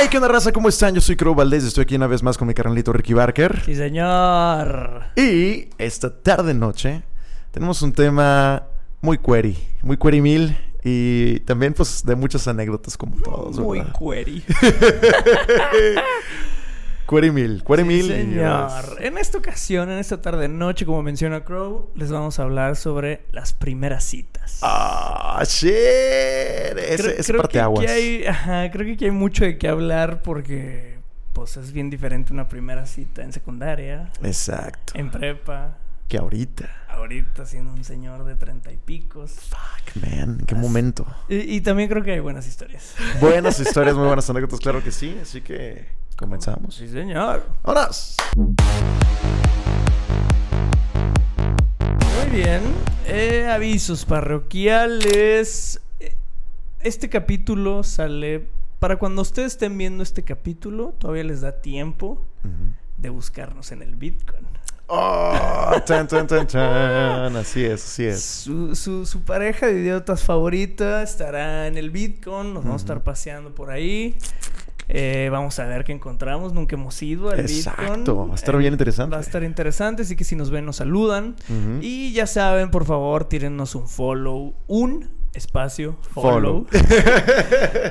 Hey, ¿qué onda, raza? ¿Cómo están? Yo soy Crow Valdés. Estoy aquí una vez más con mi carnalito Ricky Barker. Sí, señor. Y esta tarde-noche tenemos un tema muy query, muy query mil. Y también, pues, de muchas anécdotas, como todos. Muy ¿verdad? query. Query mil, query Sí, señor. En esta ocasión, en esta tarde noche, como menciona Crow, les vamos a hablar sobre las primeras citas. Ah, shit. Ese, Creo- creo que parteaguas. aquí hay, ajá, creo que aquí hay mucho de qué hablar porque pues es bien diferente una primera cita en secundaria, Exacto. en prepa, Que ahorita. ahorita siendo un señor de treinta y picos. Fuck, man. ¿En qué As- momento? Y, y también creo que hay buenas historias. Buenas historias, muy buenas anécdotas, claro que sí. Así que comenzamos. Sí, señor. ¡Vámonos! Muy bien. Eh, avisos parroquiales. Eh, Este capítulo sale. Para cuando ustedes estén viendo este capítulo, todavía les da tiempo de buscarnos en el Bitcoin. Oh, tan, tan, tan, tan. Así es, así es. Su, su- su pareja de idiotas favorita estará en el Bitcoin. Nos vamos a estar paseando por ahí. Eh, vamos a ver qué encontramos. Nunca hemos ido al Bitcoin. Exacto, va a estar bien interesante. Va a estar interesante. Así que si nos ven, nos saludan. Y ya saben, por favor, tírennos un follow. Un espacio Follow. follow.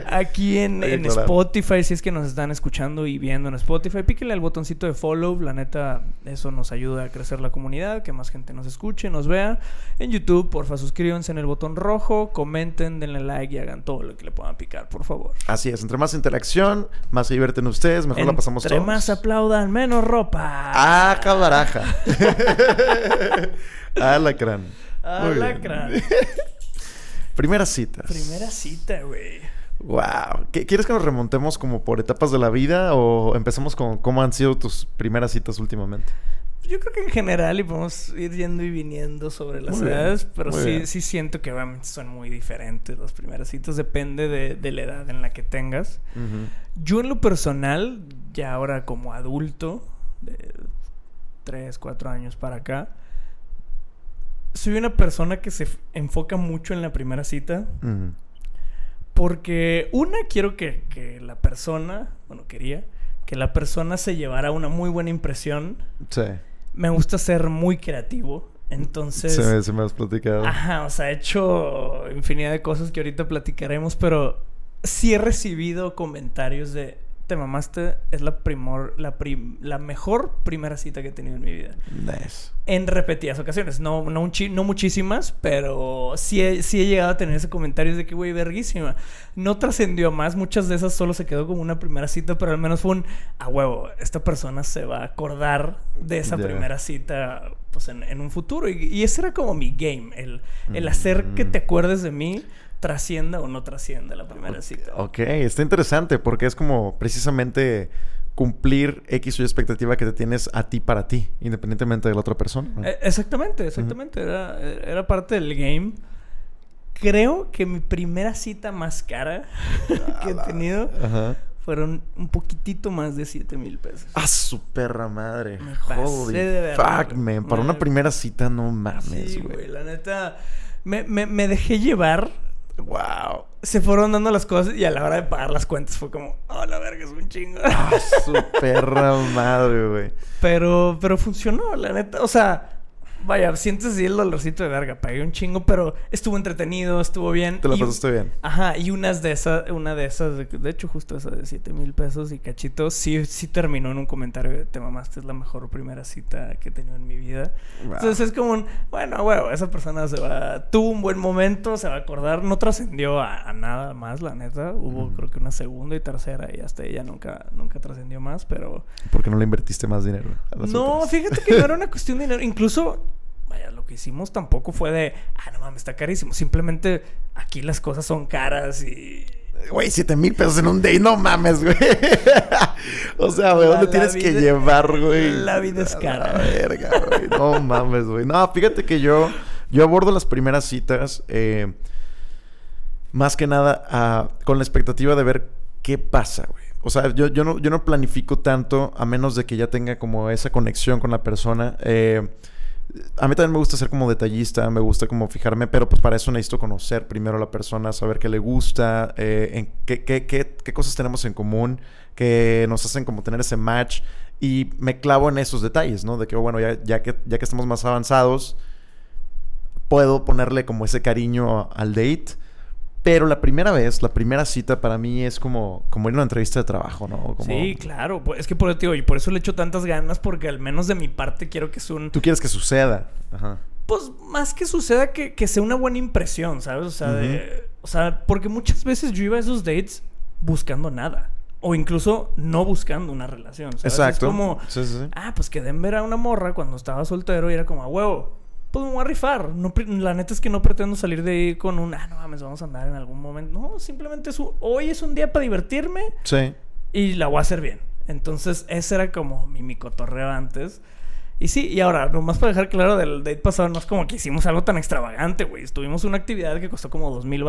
Aquí en. Spotify, si es que nos están escuchando y viendo en Spotify, píquenle al botoncito de follow. La neta, eso nos ayuda a crecer la comunidad, que más gente nos escuche, nos vea. En YouTube, porfa, suscríbanse en el botón rojo, comenten, denle like y hagan todo lo que le puedan picar, por favor. Así es, entre más interacción, más se divierten ustedes, mejor la pasamos Entre todos. más aplaudan, menos ropa. ¡Ah, cabaraja! Alacrán. Alacrán. Primeras citas. Primera cita, güey. Wow. ¿Qué- ¿Quieres que nos remontemos como por etapas de la vida o empezamos con cómo han sido tus primeras citas últimamente? Yo creo que en general y podemos ir yendo y viniendo sobre las Muy bien, edades, pero sí, bien. sí siento que obviamente son muy diferentes las primeras citas, depende de, de la edad en la que tengas. Yo en lo personal, ya ahora como adulto, de 3, 4 años para acá, soy una persona que se enfoca mucho en la primera cita, porque una, quiero que, que la persona, bueno, quería, que la persona se llevara una muy buena impresión. Sí. Me gusta ser muy creativo. Entonces. Se, me- se me has platicado. Ajá, o sea, he hecho infinidad de cosas que ahorita platicaremos, pero sí he recibido comentarios de. Te mamaste, es la primor, la, prim- la mejor primera cita que he tenido en mi vida. Nice. En repetidas ocasiones. No, no, un chi- no muchísimas, pero sí he, sí he llegado a tener ese comentario de que, güey, verguísima. No trascendió más. Muchas de esas solo se quedó como una primera cita, pero al menos fue un, a huevo, esta persona se va a acordar de esa primera cita pues, en, en un futuro. Y, y ese era como mi game, el, el hacer que Mm. te acuerdes de mí, trascienda o no trascienda la primera cita. Ok, está interesante porque es como precisamente cumplir X o Y expectativa que te tienes a ti para ti, independientemente de la otra persona. ¿no? Eh, exactamente, exactamente. era, era parte del game. Creo que mi primera cita más cara que he tenido fueron un poquitito más de 7 mil pesos. Ah, su perra madre. Me pasé Holy de fuck, man. Para Me- una primera cita, no mames, güey, la neta. Me, me, me dejé llevar. Wow. Se fueron dando las cosas y a la hora de pagar las cuentas fue como, oh, la verga, es un chingo. Ah, su perra madre, güey. Pero, pero funcionó, la neta. O sea, vaya, sientes así el dolorcito de verga. Pagué un chingo, pero estuvo entretenido, estuvo bien. Te la Y- pasaste bien. Ajá, y unas de esas, una de esas, de, de hecho, justo esa de 7 mil pesos y cachito, sí, sí terminó en un comentario de te mamaste, es la mejor primera cita que he tenido en mi vida. Wow. Entonces es como un, bueno, huevo, esa persona se va, tuvo un buen momento, se va a acordar, no trascendió a, a nada más, la neta. Hubo creo que una segunda y tercera y hasta ella nunca, nunca trascendió más, pero... ¿Por qué no le invertiste más dinero? a las No, otras? fíjate que no era una cuestión de dinero. Incluso, vaya, lo que hicimos tampoco fue de, ah, no mames, está carísimo. Simplemente aquí las cosas son caras y. Güey, 7 mil pesos en un day, no mames, güey. o sea, güey, ¿dónde la tienes que vida- llevar, güey? la vida es cara. La verga, güey. No mames, güey. No, fíjate que yo, yo abordo las primeras citas eh, más que nada ah, con la expectativa de ver qué pasa, güey. O sea, yo, yo, no, yo no planifico tanto a menos de que ya tenga como esa conexión con la persona. Eh, A mí también me gusta ser como detallista, me gusta como fijarme, pero pues para eso necesito conocer primero a la persona, saber qué le gusta, eh, qué, qué, qué, qué cosas tenemos en común, que nos hacen como tener ese match. Y me clavo en esos detalles, ¿no? De que, bueno, ya, ya, que, ya que estamos más avanzados, puedo ponerle como ese cariño al date. Pero la primera vez, la primera cita para mí es como, como ir a una entrevista de trabajo, ¿no? Como... Sí, claro. Pues, es que por, tío, y por eso le echo tantas ganas, porque al menos de mi parte quiero que sea un... Tú quieres que suceda. Ajá. Pues más que suceda, que, que sea una buena impresión, ¿sabes? O sea, de, o sea, porque muchas veces yo iba a esos dates buscando nada. O incluso no buscando una relación. ¿sabes? Exacto. Es como, Sí, sí, sí. ah, pues quedé en ver a una morra cuando estaba soltero y era como, a huevo, pues me voy a rifar. No, la neta es que no pretendo salir de ahí con un, ah, no mames, vamos a andar en algún momento. No, simplemente es un- hoy es un día para divertirme Sí. y la voy a hacer bien. Entonces, ese era como mi, mi cotorreo antes. Y sí, y ahora, nomás para dejar claro del date pasado, no es como que hicimos algo tan extravagante, güey. Tuvimos una actividad que costó como dos mil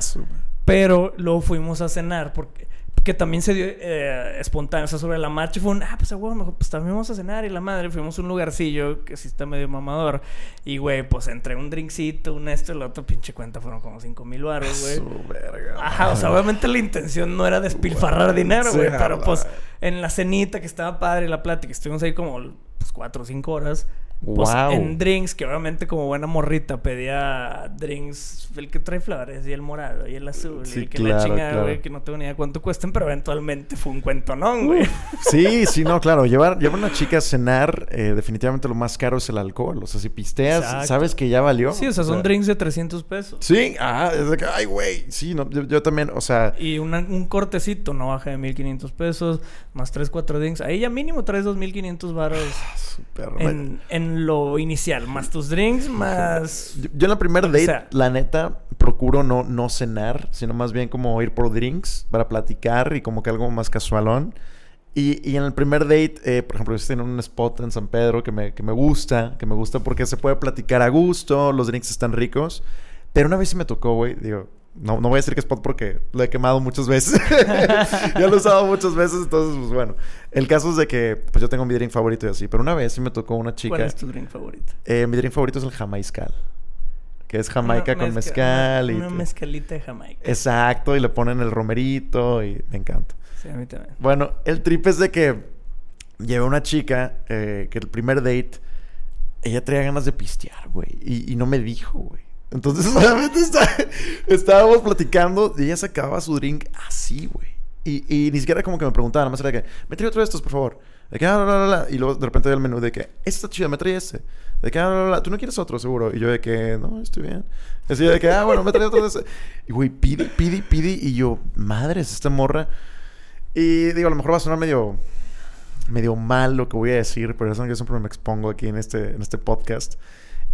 su- Pero luego fuimos a cenar porque que también se dio eh, espontáneo, o sea, sobre la marcha fue un, ah, pues a huevo, mejor, pues también vamos a cenar y la madre, fuimos a un lugarcillo que sí está medio mamador y güey, pues entre un drinkcito, un esto y el otro pinche cuenta fueron como cinco mil baros, güey. Su verga. Ajá, o sea, obviamente la intención no era despilfarrar dinero, güey, pero pues en la cenita que estaba padre la plática, estuvimos ahí como pues, cuatro o cinco horas. Pues Wow. en drinks, que obviamente como buena morrita pedía drinks, el que trae flores y el morado y el azul Sí, y el que la claro, chingada, claro. güey, que no tengo ni idea cuánto cuesten, pero eventualmente fue un cuentonón, güey. Sí, sí, no, claro. Llevar, llevar a una chica a cenar, eh, definitivamente lo más caro es el alcohol. O sea, si pisteas, Exacto. sabes que ya valió. Sí, o sea, son drinks de 300 pesos. Sí, ah, es de que, ay, güey. Sí, no, yo, yo también, o sea, Y una- un cortecito no baja de 1500 pesos, más 3, 4 drinks. Ahí ya mínimo traes 2500 baros súper. en, lo inicial, más tus drinks, más. Yo, yo en la primera date, sea. la neta, procuro no, no cenar, sino más bien como ir por drinks para platicar y como que algo más casualón. Y, y en el primer date, eh, por ejemplo, yo estoy en un spot en San Pedro que me, que me gusta, que me gusta porque se puede platicar a gusto, los drinks están ricos. Pero una vez sí me tocó, güey, digo, no, no voy a decir que spot porque lo he quemado muchas veces. ya lo he usado muchas veces, entonces, pues bueno. El caso es de que, pues yo tengo mi drink favorito y así, pero una vez sí me tocó una chica. ¿Cuál es tu drink favorito? Eh, mi drink favorito es el jamaiscal. Que es jamaica Una con mezca- mezcal. Y una mezcalita de Jamaica. Exacto, y le ponen el romerito y me encanta. Sí, a mí también. Bueno, el trip es de que llevé una chica eh, que el primer date, ella traía ganas de pistear, güey. Y, y no me dijo, güey. Entonces, solamente está- estábamos platicando y ella se acababa su drink así, güey. Y, y ni siquiera como que me preguntaba, nada más era que, me trae otro de estos, por favor. De que, ah, la, la, la. Y luego de repente veía el menú de que, este está chido, me trae este. De que, ah, la, la, tú no quieres otro, seguro. Y yo de que, no, estoy bien. Así de que, ah, bueno, me trae otro de ese. Y güey, pide, pide, pide. Y yo, madres, esta morra. Y digo, a lo mejor va a sonar medio, medio mal lo que voy a decir, pero es que siempre me expongo aquí en este, en este podcast.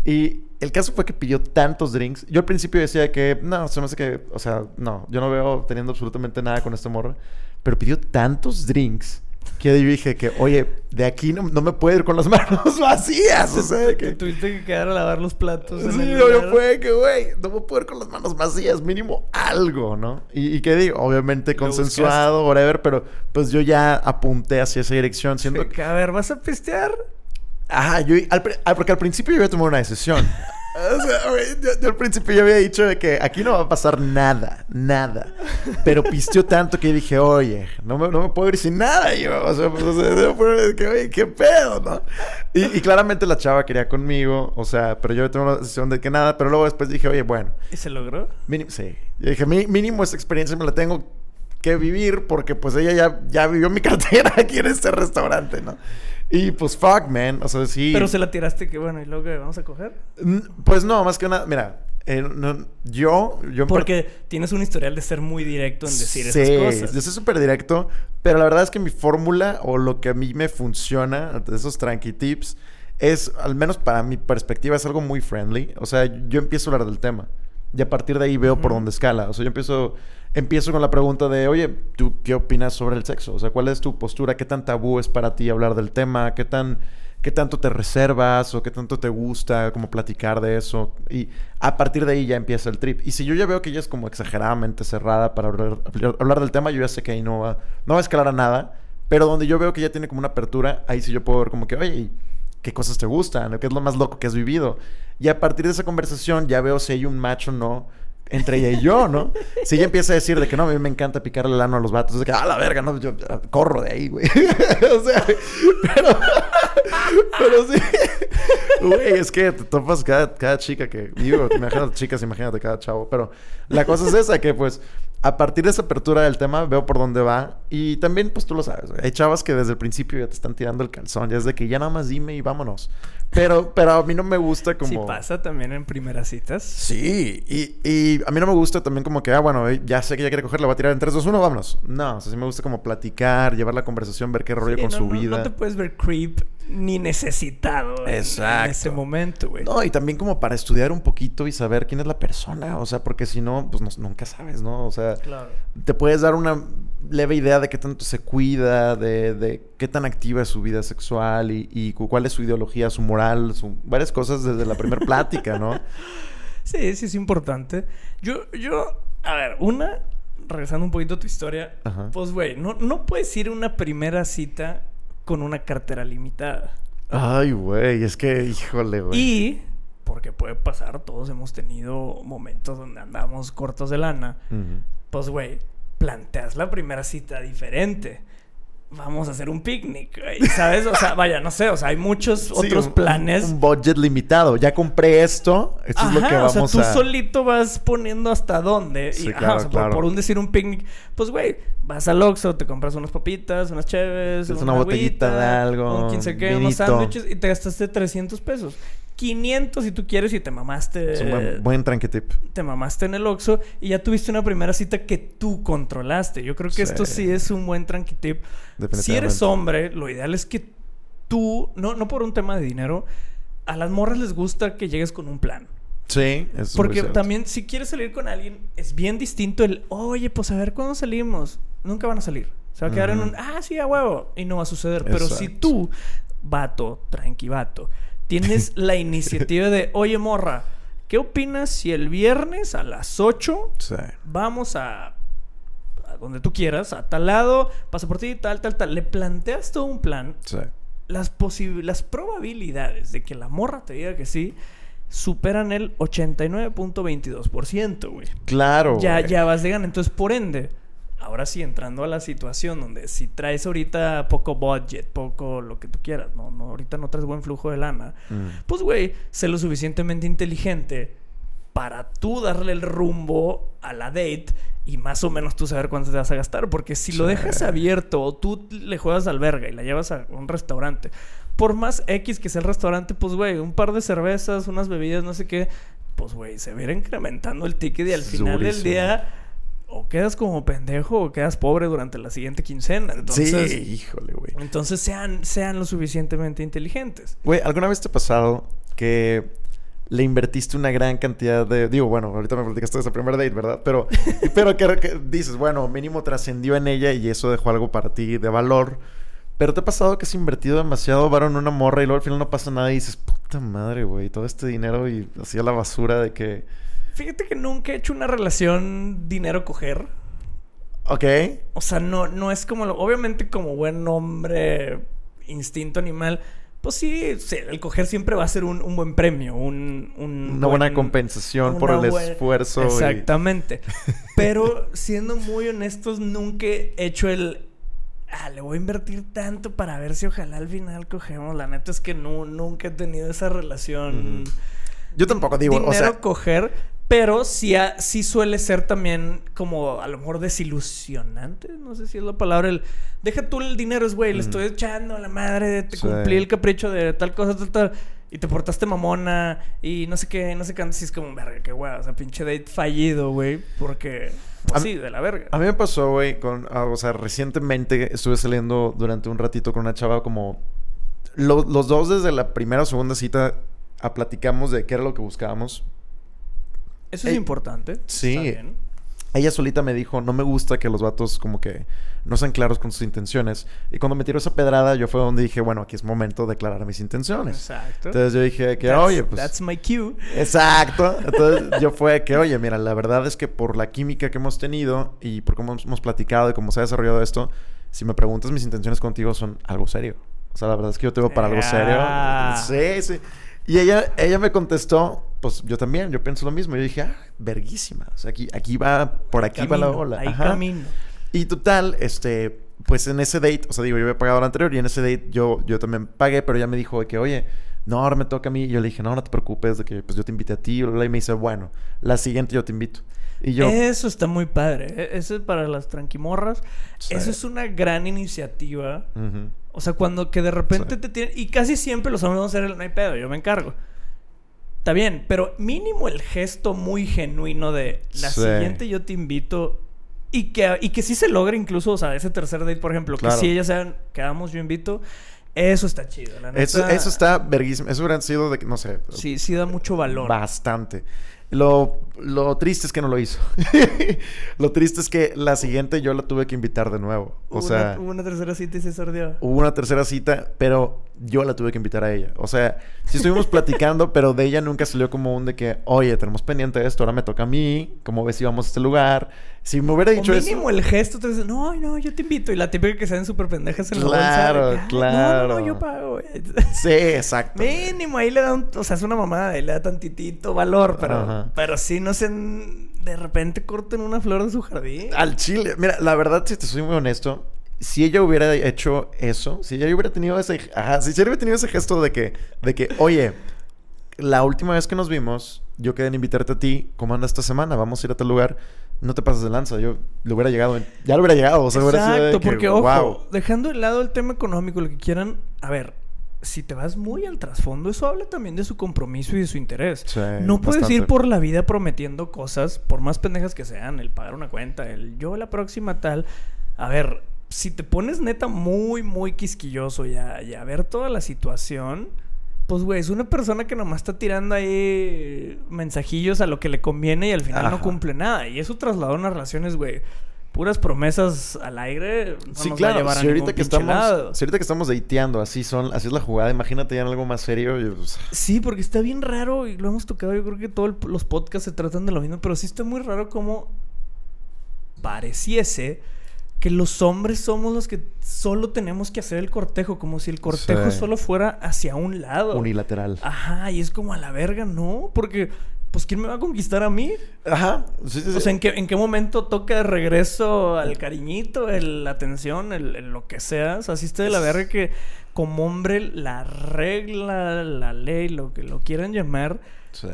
Y el caso fue que pidió tantos drinks. Yo al principio decía que, no, se me hace que, o sea, no, yo no veo teniendo absolutamente nada con esta morra. Pero pidió tantos drinks que yo dije que, oye, de aquí no, no me puedo ir con las manos vacías. O sea, Que tuviste que quedar a lavar los platos. Sí, el yo fue que, güey, no me puedo ir con las manos vacías, mínimo algo, ¿no? Y, y que digo, obviamente consensuado, whatever, pero pues yo ya apunté hacia esa dirección, siendo que... Que, a ver, ¿vas a pistear? Ajá, yo, al ah, porque al principio yo había tomado una decisión. O sea, yo, yo al principio yo había dicho de que aquí no va a pasar nada, nada. Pero pisteó tanto que dije, oye, no me, no me puedo ir sin nada yo. O sea, pues, o sea, que, oye, qué pedo, ¿no? Y, y claramente la chava quería conmigo, o sea, pero yo tomé la decisión de que nada. Pero luego después dije, oye, bueno, ¿Y se logró? mínimo, sí. Yo dije, "Mi- mínimo esta experiencia me la tengo que vivir porque pues ella ya, ya vivió mi cartera aquí en este restaurante, ¿no? Y pues fuck, man. O sea, sí. Pero se la tiraste que bueno, ¿y luego vamos a coger? Mm, Pues no, más que nada, mira, eh, no- yo, yo Porque tienes un historial de ser muy directo en decir sí, esas cosas. yo soy súper directo, pero la verdad es que mi fórmula o lo que a mí me funciona, de esos tranqui tips, es, al menos para mi perspectiva, es algo muy friendly. O sea, yo empiezo a hablar del tema y a partir de ahí veo por dónde escala. O sea, yo empiezo, empiezo con la pregunta de, oye, ¿tú qué opinas sobre el sexo? O sea, ¿cuál es tu postura? ¿Qué tan tabú es para ti hablar del tema? ¿Qué tan... ¿Qué tanto te reservas o qué tanto te gusta como platicar de eso? Y a partir de ahí ya empieza el trip. Y si yo ya veo que ella es como exageradamente cerrada para hablar, del tema, yo ya sé que ahí no va, no va a escalar a nada. Pero donde yo veo que ella tiene como una apertura, ahí sí yo puedo ver como que, oye, qué cosas te gustan, qué es lo más loco que has vivido. Y a partir de esa conversación ya veo si hay un match o no entre ella y yo, ¿no? Si ella empieza a decir de que no, a mí me encanta picarle el ano a los vatos, de que, ah, la verga, no, yo corro de ahí, güey. o sea, pero, pero sí, güey, es que te topas cada, cada chica que, digo, imagínate chicas, imagínate cada chavo, pero la cosa es esa, que pues a partir de esa apertura del tema veo por dónde va. Y también, pues tú lo sabes, hay chavas que desde el principio ya te están tirando el calzón. Ya es de que ya nada más dime y vámonos. Pero, pero a mí no me gusta como... ¿Sí pasa también en primeras citas? Sí. Y, y a mí no me gusta también como que, ah, bueno, eh, ya sé que ya quiere coger, la va a tirar en 3, 2, 1, vámonos. No, o sea, sí me gusta como platicar, llevar la conversación, ver qué rollo con su vida. No te puedes ver creep ni necesitado Exacto. en ese momento, güey. No, y también como para estudiar un poquito y saber quién es la persona. O sea, porque si no, pues nunca sabes, ¿no? O sea, te puedes dar una leve idea de qué tanto se cuida, de, de qué tan activa es su vida sexual y, y, cuál es su ideología, su moral, su, varias cosas desde la primera plática, ¿no? Sí, sí es importante. Yo, yo, a ver, una, regresando un poquito a tu historia, pues, güey, no, no puedes ir a una primera cita con una cartera limitada. Ay, güey, es que, híjole, güey. Y, porque puede pasar, todos hemos tenido momentos donde andamos cortos de lana. Pues, güey, planteas la primera cita diferente vamos a hacer un picnic, ¿sabes? O sea, vaya, no sé, o sea, hay muchos otros planes. Un, budget limitado. Ya compré esto, esto es lo que vamos a... o sea, tú solito vas poniendo hasta dónde. y, claro, o sea, Por, un decir un picnic, pues, güey, vas al Oxxo, te compras unas papitas, unas cheves, una, una botellita de algo, un 15 que, unos sándwiches y te gastaste 300 pesos. 500 si tú quieres y te mamaste. Es un buen, buen tip. Te mamaste en el Oxxo y ya tuviste una primera cita que tú controlaste. Yo creo que esto sí es un buen tip. Si eres hombre, lo ideal es que tú, no, no por un tema de dinero, a las morras les gusta que llegues con un plan. Sí, eso Porque también si quieres salir con alguien, es bien distinto el, oye, pues a ver cuándo salimos. Nunca van a salir. Se va a quedar en un, ah, sí, a huevo. Y no va a suceder. Pero si tú, vato, tranqui vato, tienes la iniciativa de, oye, morra, ¿qué opinas si el viernes a las 8 vamos a, a, donde tú quieras, a tal lado, pasa por ti, tal, tal, tal? Le planteas todo un plan. Sí. Las, las probabilidades de que la morra te diga que sí superan el 89.22%, güey. Claro. Ya, ya vas de gana. Entonces, por ende, ahora sí, entrando a la situación donde si traes ahorita poco budget, poco lo que tú quieras, no, no ahorita no traes buen flujo de lana, mm. pues güey, sé lo suficientemente inteligente para tú darle el rumbo a la date y más o menos tú saber cuánto te vas a gastar, porque si lo dejas abierto o tú le juegas al verga y la llevas a un restaurante, por más X que sea el restaurante, pues güey, un par de cervezas, unas bebidas, no sé qué, pues güey, se ir incrementando el ticket y al final del día o quedas como pendejo o quedas pobre durante la siguiente quincena. Entonces, sí, híjole, güey. Entonces sean, sean lo suficientemente inteligentes. Güey, ¿alguna vez te ha pasado que le invertiste una gran cantidad de... Digo, bueno, ahorita me platicaste de esa primera date, ¿verdad? Pero, pero que, dices, bueno, mínimo trascendió en ella y eso dejó algo para ti de valor. Pero te ha pasado que has invertido demasiado varón en una morra y luego al final no pasa nada y dices, puta madre, güey, todo este dinero y hacía la basura de que Fíjate que nunca he hecho una relación dinero-coger. Ok. O sea, no, no es como... Lo, obviamente como buen hombre, instinto animal... Pues sí, el coger siempre va a ser un, buen premio, un... una buena compensación por el esfuerzo. Exactamente. Pero siendo muy honestos, nunca he hecho el... Ah, le voy a invertir tanto para ver si ojalá al final cogemos. La neta es que no, nunca he tenido esa relación. Yo tampoco digo, dinero o sea, coger, pero sí, sí suele ser también como a lo mejor desilusionante. No sé si es la palabra. El, deja tú el dinero, es güey, le estoy echando a la madre, te cumplí el capricho de tal cosa, tal, tal. Y te portaste mamona y no sé qué, no sé qué. Antes es como, verga, qué güey. O sea, pinche date fallido, güey. Porque, pues, sí, de la verga. A mí me pasó, güey, con. Ah, o sea, recientemente estuve saliendo durante un ratito con una chava como. los dos desde la primera o segunda cita a platicamos de qué era lo que buscábamos eso es eh, importante. Sí. Ella solita me dijo, no me gusta que los vatos como que no sean claros con sus intenciones. Y cuando me tiró esa pedrada, yo fue donde dije, bueno, aquí es momento de declarar mis intenciones. Exacto. Entonces yo dije que, oye, pues... That's my cue. Exacto. Entonces yo fue que, oye, mira, la verdad es que por la química que hemos tenido y por cómo hemos platicado y cómo se ha desarrollado esto, si me preguntas mis intenciones contigo son algo serio. O sea, la verdad es que yo te veo para algo Ah. serio. Sí, sí. Y ella, ella me contestó, pues yo también, yo pienso lo mismo. Yo dije, ah, verguísima. O sea, aquí, aquí va, por aquí va la ola. Ajá. camino. Y total, este, pues en ese date, o sea, digo, yo había pagado el anterior y en ese date yo, yo también pagué, pero ella me dijo de que, oye, no, ahora me toca a mí. Y yo le dije, no, no te preocupes, de que pues yo te invité a ti. Y me dice, bueno, la siguiente yo te invito. Y yo, Eso está muy padre. E- Eso es para las tranquimorras. Sí. Eso es una gran iniciativa. O sea, cuando que de repente Sí. te tienen... Y casi siempre los hombres van a hacer el... No hay pedo, yo me encargo. Está bien, pero mínimo el gesto muy genuino de... La Sí. siguiente yo te invito... Y que, y que sí se logre incluso, o sea, ese tercer date, por ejemplo. Claro. Que si ellas sean... Quedamos, yo invito. Eso está chido, la neta. eso, eso está verguísima. Eso hubiera sido de que, no sé, Sí, sí da mucho valor. Bastante. Lo, lo triste es que no lo hizo. lo triste es que la siguiente yo la tuve que invitar de nuevo. O Hubo sea, una, hubo una tercera cita y se sordió. hubo una tercera cita, pero yo la tuve que invitar a ella. O sea, sí estuvimos platicando, pero de ella nunca salió como un de que, oye, tenemos pendiente esto, ahora me toca a mí, ¿cómo ves si vamos a este lugar? Si me hubiera dicho o eso... mínimo el gesto te dice, no, no, yo te invito. Y la típica que sean súper pendejas en Claro, la bolsa. "Ay, claro. No, no, yo pago. Sí, exacto. mínimo, ahí le da un... O sea, es una mamada y le da tantitito valor. Pero, Ajá. pero sí, no se... De repente corten una flor de su jardín. Al chile. Mira, la verdad, si te soy muy honesto, si ella hubiera hecho eso, si ella hubiera tenido ese, ajá, si ella hubiera tenido ese gesto de que, de que, oye, la última vez que nos vimos, yo quedé en invitarte a ti, ¿cómo anda esta semana? Vamos a ir a tal lugar. No te pases de lanza, yo le hubiera llegado, en- ya le hubiera llegado, o sea, hubiera sido de Exacto, que, porque ojo, wow. dejando de lado el tema económico, lo que quieran, a ver, si te vas muy al trasfondo, eso habla también de su compromiso y de su interés. Sí, no puedes bastante. ir por la vida prometiendo cosas, por más pendejas que sean, el pagar una cuenta, el yo la próxima tal. A ver, si te pones neta muy, muy quisquilloso y a, y a ver toda la situación, pues güey, es una persona que nomás está tirando ahí mensajillos a lo que le conviene y al final no cumple nada. Y eso trasladó a unas relaciones, güey. Puras promesas al aire. No sí, nos va a claro. llevar a Si ahorita, que estamos, lado. si ahorita que estamos dateando, así son, así es la jugada. Imagínate ya en algo más serio. y, pues, Sí, porque está bien raro y lo hemos tocado. Yo creo que todos los podcasts se tratan de lo mismo, pero sí está muy raro como pareciese que los hombres somos los que solo tenemos que hacer el cortejo, como si el cortejo Sí. solo fuera hacia un lado. unilateral. Ajá, y es como a la verga, ¿no? Porque, pues, ¿quién me va a conquistar a mí? Ajá. Sí, sí, O sea, ¿en qué, en qué momento toca de regreso al cariñito, el- la atención, el, el lo que sea? O sea, sí está de la verga que como hombre la regla, la ley, lo que lo quieran llamar, Sí.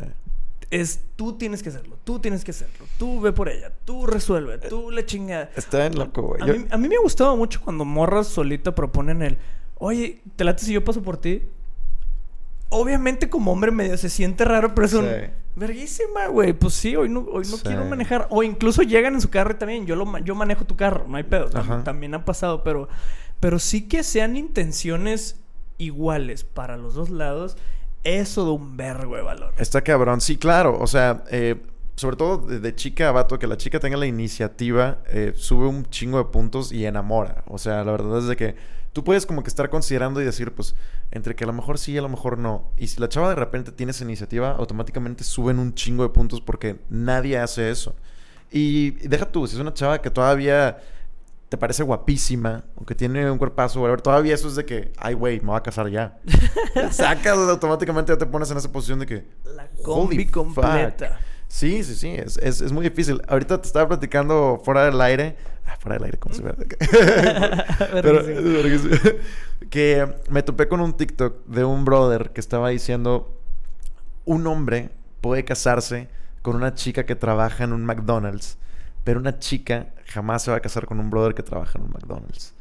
es tú tienes que hacerlo, tú tienes que hacerlo, tú ve por ella, tú resuelve, tú le chinga. Está bien loco, güey. A, Yo- mí, a mí me ha gustado mucho cuando morras solita proponen el, oye, ¿te late si yo paso por ti? Obviamente como hombre medio se siente raro, pero es un... Sí. Verguísima, güey. Pues sí, hoy no, hoy no Sí. quiero manejar. O incluso llegan en su carro y también. Yo, lo, yo manejo tu carro, no hay pedo. Ajá. También ha pasado, pero, pero sí que sean intenciones iguales para los dos lados. Eso de un vergo de valor. Está cabrón, sí, claro. O sea, eh, sobre todo de, de chica a vato, que la chica tenga la iniciativa, eh, sube un chingo de puntos y enamora. O sea, la verdad es de que tú puedes como que estar considerando y decir, pues, entre que a lo mejor sí y a lo mejor no. Y si la chava de repente tiene esa iniciativa, automáticamente suben un chingo de puntos porque nadie hace eso. Y, deja tú, si es una chava que todavía te parece guapísima o que tiene un cuerpazo, whatever, todavía eso es de que, ay, güey, me voy a casar ya. Sacas automáticamente, ya te pones en esa posición de que, La combi fuck. completa. Sí, sí, sí, es, es, es muy difícil. Ahorita te estaba platicando fuera del aire. Ah, fuera del aire, ¿cómo se ve? Pero, que me topé con un TikTok de un brother que estaba diciendo: Un hombre puede casarse con una chica que trabaja en un McDonald's, pero una chica jamás se va a casar con un brother que trabaja en un McDonald's.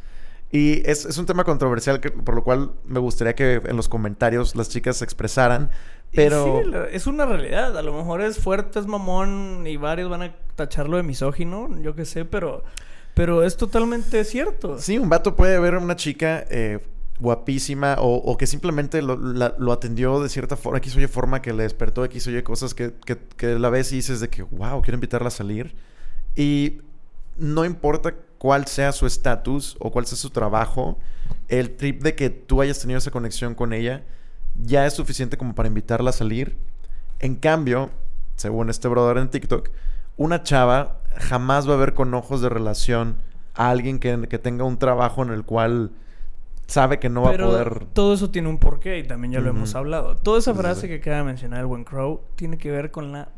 Y es, es un tema controversial, que, por lo cual me gustaría que en los comentarios las chicas se expresaran. Pero. sí, es una realidad. A lo mejor es fuerte, es mamón y varios van a tacharlo de misógino, yo qué sé, pero, pero es totalmente cierto. Sí, un vato puede ver a una chica eh, guapísima o, que simplemente lo, atendió de cierta forma, X o Y forma, que le despertó X o Y cosas que, que, que la ves y dices de que, wow, quiero invitarla a salir. Y no importa cuál sea su estatus o cuál sea su trabajo, el trip de que tú hayas tenido esa conexión con ella ya es suficiente como para invitarla a salir. En cambio, según este brother en TikTok, una chava jamás va a ver con ojos de relación a alguien que, que tenga un trabajo en el cual sabe que no va a poder. Todo eso tiene un porqué y también ya lo hemos hablado. Toda esa frase que acaba de mencionar el buen Crow tiene que ver con la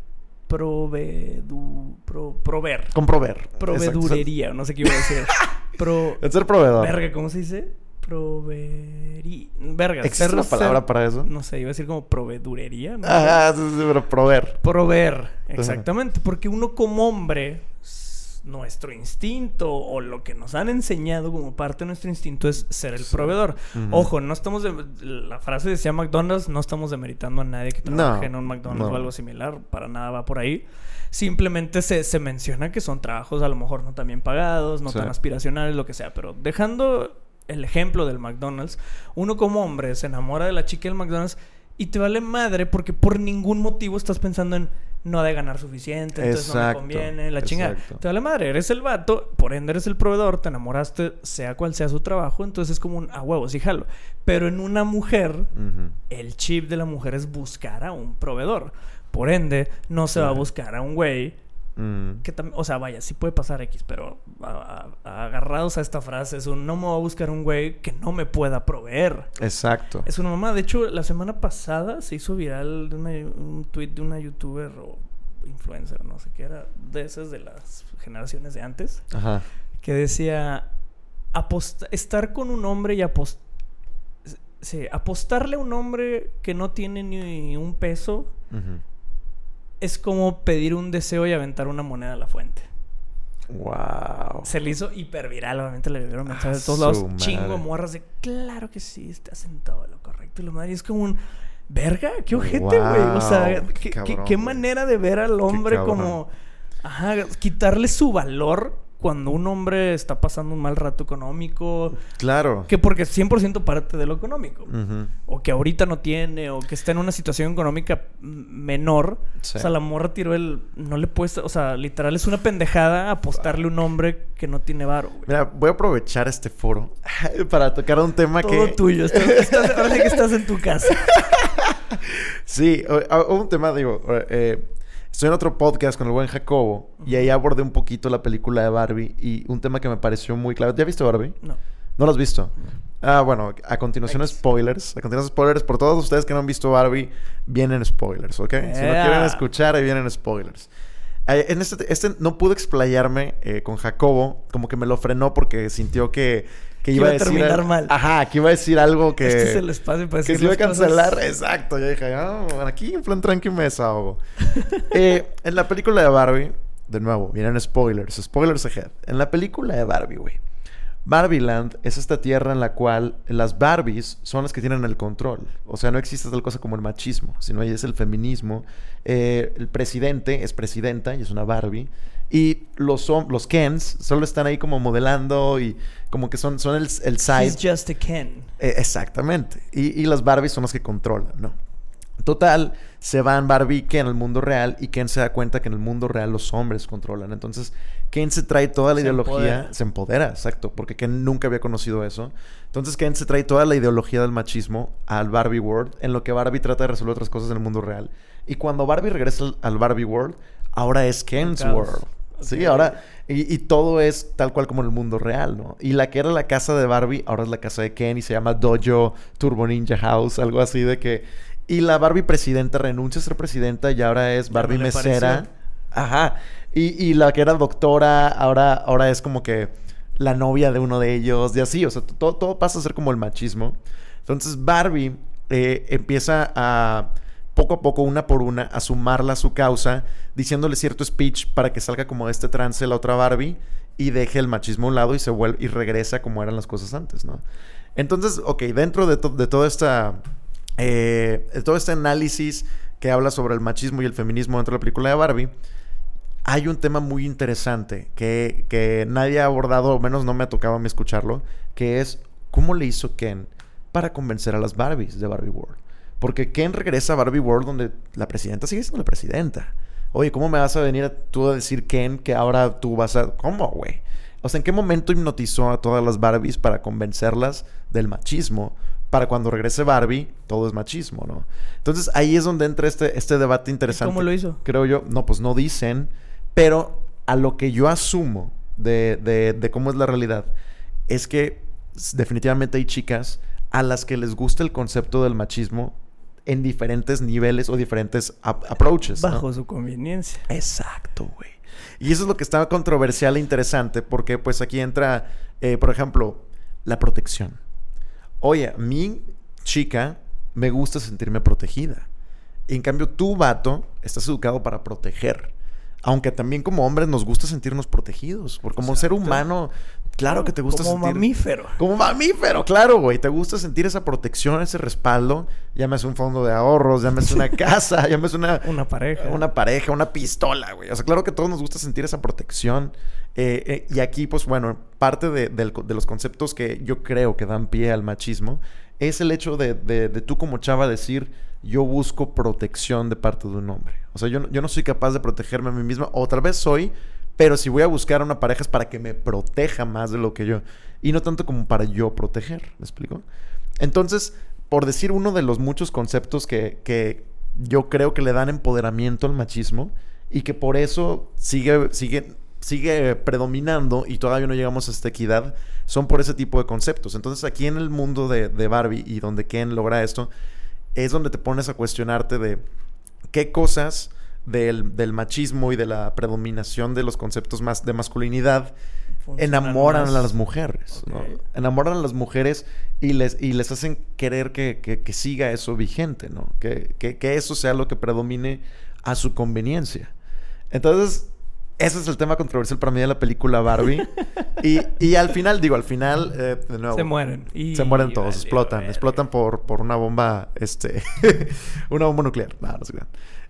provedu, pro, prover. Con proveer. Proveedurería, no sé qué iba a decir. Pro... Ser proveedor. Verga, ¿cómo se dice? Proveería. Verga. ¿Existe una palabra para eso? No sé, iba a decir como proveedurería. ¿no? Ah, sí, sí, pero proveer. Proveer, exactamente. Porque uno como hombre nuestro instinto o lo que nos han enseñado como parte de nuestro instinto es ser el proveedor. Ojo, no estamos de, la frase decía McDonald's, no estamos demeritando a nadie que trabaje en un McDonald's o algo similar, para nada va por ahí. Simplemente se, se, menciona que son trabajos a lo mejor no tan bien pagados, no tan aspiracionales, lo que sea, pero dejando el ejemplo del McDonald's, uno como hombre se enamora de la chica del McDonald's y te vale madre porque por ningún motivo estás pensando en no de ganar suficiente, entonces no me conviene, la chingada. Te vale madre, eres el vato, por ende eres el proveedor, te enamoraste, sea cual sea su trabajo, entonces es como un a huevo, sí jalo. Pero en una mujer, el chip de la mujer es buscar a un proveedor. Por ende, no se va a buscar a un güey Mm. Que o sea, vaya, sí puede pasar X, pero agarrados a esta frase, es un no me voy a buscar un güey que no me pueda proveer. Exacto. Es una mamá. De hecho, la semana pasada se hizo viral de un tweet de una youtuber o influencer, no sé qué era, de esas de las generaciones de antes, Ajá. que decía estar con un hombre y apostar. Sí, apostarle a un hombre que no tiene ni un peso es como pedir un deseo y aventar una moneda a la fuente. Wow. Se le hizo hiper viral, obviamente le dieron mensajes de todos lados. Chingo morras de claro que sí, estás en todo lo correcto. Y la madre es como un verga, qué ojete, güey. o sea, qué, manera de ver al hombre como ajá, quitarle su valor cuando un hombre está pasando un mal rato económico. Claro. Que porque es 100% parte de lo económico. O que ahorita no tiene, o que está en una situación económica menor. O sea, la morra tiró el... No le puedes... O sea, literal es una pendejada apostarle a un hombre que no tiene varo. Mira, voy a aprovechar este foro para tocar un tema Todo que... Todo tuyo. Estás, ahora que estás en tu casa. sí, un tema, digo... Eh, Estoy en otro podcast con el buen Jacobo y ahí abordé un poquito la película de Barbie y un tema que me pareció muy clave. ¿Ya has visto Barbie? No. ¿No lo has visto? Ah, bueno, a continuación spoilers. A continuación spoilers. Por todos ustedes que no han visto Barbie, vienen spoilers, ¿ok? Si no quieren escuchar, ahí vienen spoilers. En este, este no pude explayarme eh, con Jacobo, como que me lo frenó porque sintió que que iba, a terminar mal. Ajá, que iba a decir algo que. Este es el espacio para decir. Que se iba a cancelar. Exacto. Yo dije, ah, aquí en plan tranqui me desahogo. eh, en la película de Barbie, de nuevo, vienen spoilers. Spoilers ahead. En la película de Barbie, güey. Barbieland es esta tierra en la cual las Barbies son las que tienen el control. O sea, no existe tal cosa como el machismo, sino es el feminismo. Eh, el presidente es presidenta y es una Barbie. Y los, los Kens solo están ahí como modelando y como que son, son el, el side. He's just a Ken. Eh, exactamente. Y, y las Barbies son las que controlan, ¿no? Total, se van Barbie y Ken al mundo real y Ken se da cuenta que en el mundo real los hombres controlan. Entonces, Ken se trae toda la ideología, se empodera, exacto, porque Ken nunca había conocido eso. Entonces, Ken se trae toda la ideología del machismo al Barbie World, en lo que Barbie trata de resolver otras cosas en el mundo real. Y cuando Barbie regresa al Barbie World, ahora es Ken's World. Sí, ahora. Y, todo es tal cual como en el mundo real, ¿no? Y la que era la casa de Barbie, ahora es la casa de Ken y se llama Dojo Turbo Ninja House, algo así de que. Y la Barbie presidenta renuncia a ser presidenta y ahora es Barbie mesera. Ajá. Y, y, la que era doctora, ahora, ahora es como que la novia de uno de ellos, y así. O sea, todo, todo pasa a ser como el machismo. Entonces Barbie eh, empieza a poco a poco, una por una, a sumarla a su causa, diciéndole cierto speech para que salga como de este trance la otra Barbie y deje el machismo a un lado y se vuelve y regresa como eran las cosas antes, ¿no? Entonces, ok, dentro de, de todo esta eh, todo este análisis que habla sobre el machismo y el feminismo dentro de la película de Barbie, hay un tema muy interesante que, que nadie ha abordado, o menos no me ha tocado a mí escucharlo, que es cómo le hizo Ken para convencer a las Barbies de Barbie World. Porque Ken regresa a Barbie World donde la presidenta sigue siendo la presidenta. Oye, ¿cómo me vas a venir a, tú a decir, Ken, que ahora tú vas a... ¿Cómo, güey? O sea, ¿en qué momento hipnotizó a todas las Barbies para convencerlas del machismo? Para cuando regrese Barbie, todo es machismo, ¿no? Entonces ahí es donde entra este, este debate interesante. ¿Cómo lo hizo? Creo yo. No, pues no dicen. Pero a lo que yo asumo de, de, de cómo es la realidad es que definitivamente hay chicas a las que les gusta el concepto del machismo en diferentes niveles o diferentes approaches. Bajo su conveniencia. Exacto, güey. Y eso es lo que está controversial e interesante porque pues aquí entra, eh, por ejemplo, la protección. Oye, mi chica me gusta sentirme protegida. en cambio, tú, vato, estás educado para proteger. Aunque también como hombres nos gusta sentirnos protegidos. Porque como ser humano, claro que te gusta sentir... Como mamífero. Como mamífero, claro, güey. Te gusta sentir esa protección, ese respaldo. Llámese un fondo de ahorros, llámese una casa, llámese una... Una pareja. Una pareja, una pistola, güey. O sea, claro que a todos nos gusta sentir esa protección. Eh, eh, y aquí, pues bueno, parte de, de, los conceptos que yo creo que dan pie al machismo es el hecho de, de tú como chava decir yo busco protección de parte de un hombre. O sea, yo, yo no soy capaz de protegerme a mí misma. Otra vez soy, pero si voy a buscar una pareja es para que me proteja más de lo que yo. Y no tanto como para yo proteger. ¿Me explico? Entonces, por decir uno de los muchos conceptos que, que yo creo que le dan empoderamiento al machismo y que por eso sigue, sigue, sigue predominando y todavía no llegamos a esta equidad, son por ese tipo de conceptos. Entonces, aquí en el mundo de, de Barbie y donde Ken logra esto, es donde te pones a cuestionarte de qué cosas del, machismo y de la predominación de los conceptos más de masculinidad enamoran a las mujeres. Enamoran a las mujeres y les, y les hacen querer que, siga eso vigente, ¿no? Que, que, eso sea lo que predomine a su conveniencia. Entonces, ese es el tema controversial para mí de la película Barbie. y, al final, digo, al final, eh, de nuevo. Se mueren. se mueren todos, explotan. explotan por, por una bomba, este. una bomba nuclear. No, no sé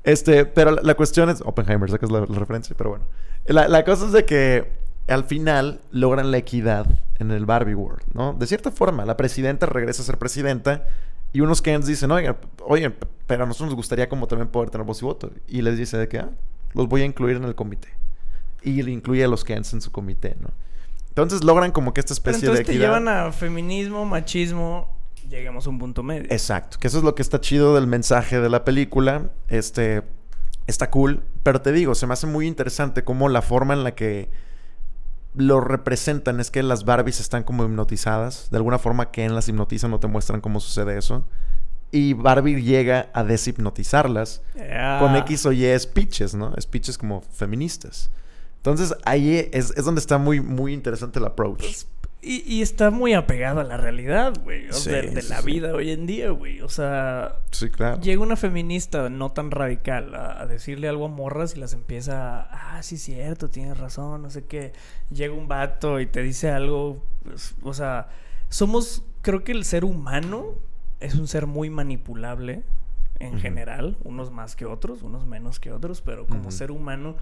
Este, pero la, cuestión es. Oppenheimer, sacas la, la referencia, pero bueno. La, la cosa es de que al final logran la equidad en el Barbie World, ¿no? De cierta forma, la presidenta regresa a ser presidenta. Y unos Kens dicen, oye, oye, pero a nosotros nos gustaría como también poder tener voz y voto. Y les dice de que, ah, los voy a incluir en el comité y incluye a los Kens en su comité, ¿no? Entonces logran como que esta especie de equidad. te llevan a feminismo, machismo, lleguemos a un punto medio. Exacto, que eso es lo que está chido del mensaje de la película. Este está cool, pero te digo, se me hace muy interesante cómo la forma en la que lo representan es que las Barbies están como hipnotizadas. De alguna forma, Ken las hipnotiza, no te muestran cómo sucede eso. Y Barbie llega a deshipnotizarlas con X o Y speeches, ¿no? Speeches como feministas. Entonces ahí es, donde está muy, muy interesante el approach. Pues, y, está muy apegado a la realidad, güey. de, la vida hoy en día, güey. O sea. Sí, claro. Llega una feminista no tan radical a, decirle algo a morras y las empieza. ah, sí, cierto, tienes razón, no sé qué. Llega un vato y te dice algo. Pues, o sea, somos. Creo que el ser humano es un ser muy manipulable en general. Unos más que otros, unos menos que otros, pero como ser humano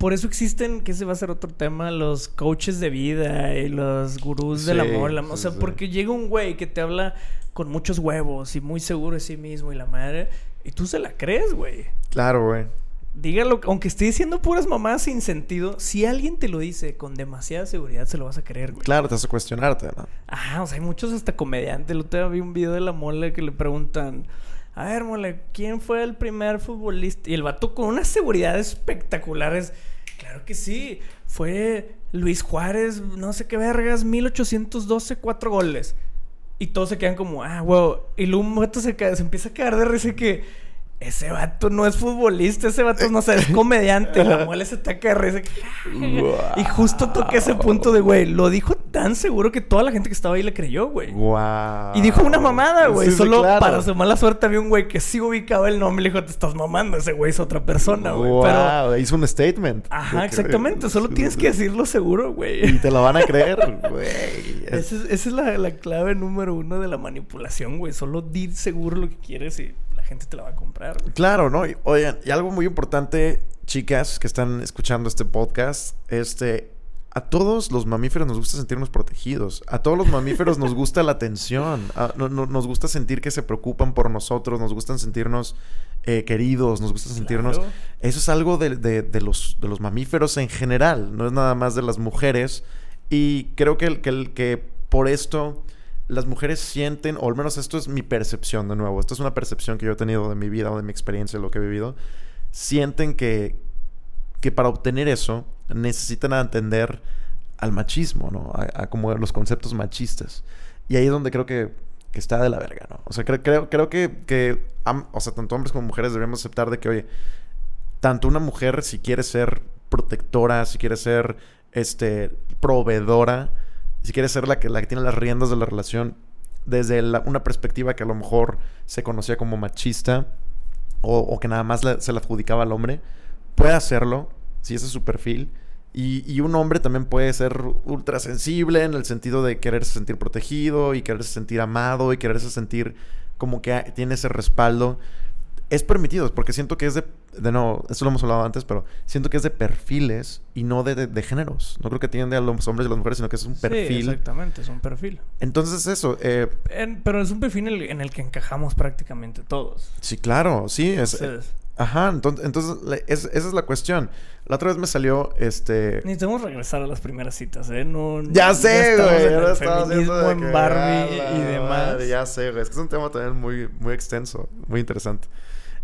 por eso existen, que ese va a ser otro tema, los coaches de vida y los gurús del amor. o sea, porque llega un güey que te habla con muchos huevos y muy seguro de sí mismo y la madre, y tú se la crees, güey. Claro, güey. Dígalo, aunque esté diciendo puras mamás sin sentido, si alguien te lo dice con demasiada seguridad, se lo vas a creer, güey. Claro, te vas a cuestionarte, ¿no? Ah, o sea, hay muchos hasta comediantes. Lo te vi un video de la mole que le preguntan a ver, mole, ¿quién fue el primer futbolista? Y el vato con una seguridad espectacular es, claro que sí, fue Luis Juárez, no sé qué vergas, 1812, cuatro goles. Y todos se quedan como, ah, wow. Y luego un se, empieza a caer de risa que ese vato no es futbolista, ese vato no sé, es comediante. La muele se ataca de Y justo toqué ese punto de, güey, lo dijo tan seguro que toda la gente que estaba ahí le creyó, güey. Y dijo una mamada, güey. Solo para su mala suerte había un güey que sí ubicaba el nombre y le dijo, te estás mamando, ese güey es otra persona, güey. Pero... hizo un statement. Ajá, exactamente. Solo tienes que decirlo seguro, güey. Y te lo van a creer, güey. Esa es, la, la clave número uno de la manipulación, güey. Solo di seguro lo que quieres y gente te la va a comprar. Claro, ¿no? Y, oigan, y algo muy importante, chicas que están escuchando este podcast, este, a todos los mamíferos nos gusta sentirnos protegidos. A todos los mamíferos nos gusta la atención. nos gusta sentir que se preocupan por nosotros. Nos gustan sentirnos eh, queridos. Nos gusta sentirnos. Eso es algo de, de, los, de los mamíferos en general. No es nada más de las mujeres. Y creo que, que, que por esto las mujeres sienten, o al menos esto es mi percepción de nuevo, esto es una percepción que yo he tenido de mi vida o de mi experiencia, de lo que he vivido, sienten que, que para obtener eso necesitan atender al machismo, ¿no? A, como los conceptos machistas. Y ahí es donde creo que, que está de la verga, ¿no? O sea, creo, creo, creo que, que o sea, tanto hombres como mujeres debemos aceptar de que, oye, tanto una mujer si quiere ser protectora, si quiere ser, este, proveedora, si quiere ser la que, la que tiene las riendas de la relación, desde una perspectiva que a lo mejor se conocía como machista o, que nada más se le adjudicaba al hombre, puede hacerlo, si ese es su perfil. Y, y, un hombre también puede ser ultra sensible en el sentido de quererse sentir protegido y quererse sentir amado y quererse sentir como que tiene ese respaldo es permitido, porque siento que es de, de no, esto lo hemos hablado antes, pero siento que es de perfiles y no de, de, géneros. No creo que tiende a los hombres y las mujeres, sino que es un perfil. Sí, exactamente, es un perfil. Entonces eso. Eh, pero es un perfil en el, que encajamos prácticamente todos. Sí, claro, sí. Es, ajá, entonces, entonces esa es la cuestión. La otra vez me salió este. Necesitamos regresar a las primeras citas, ¿eh? No, ya sé, güey. Ya estamos feminismo en Barbie y demás. ya sé, güey. Es que es un tema también muy, muy extenso, muy interesante.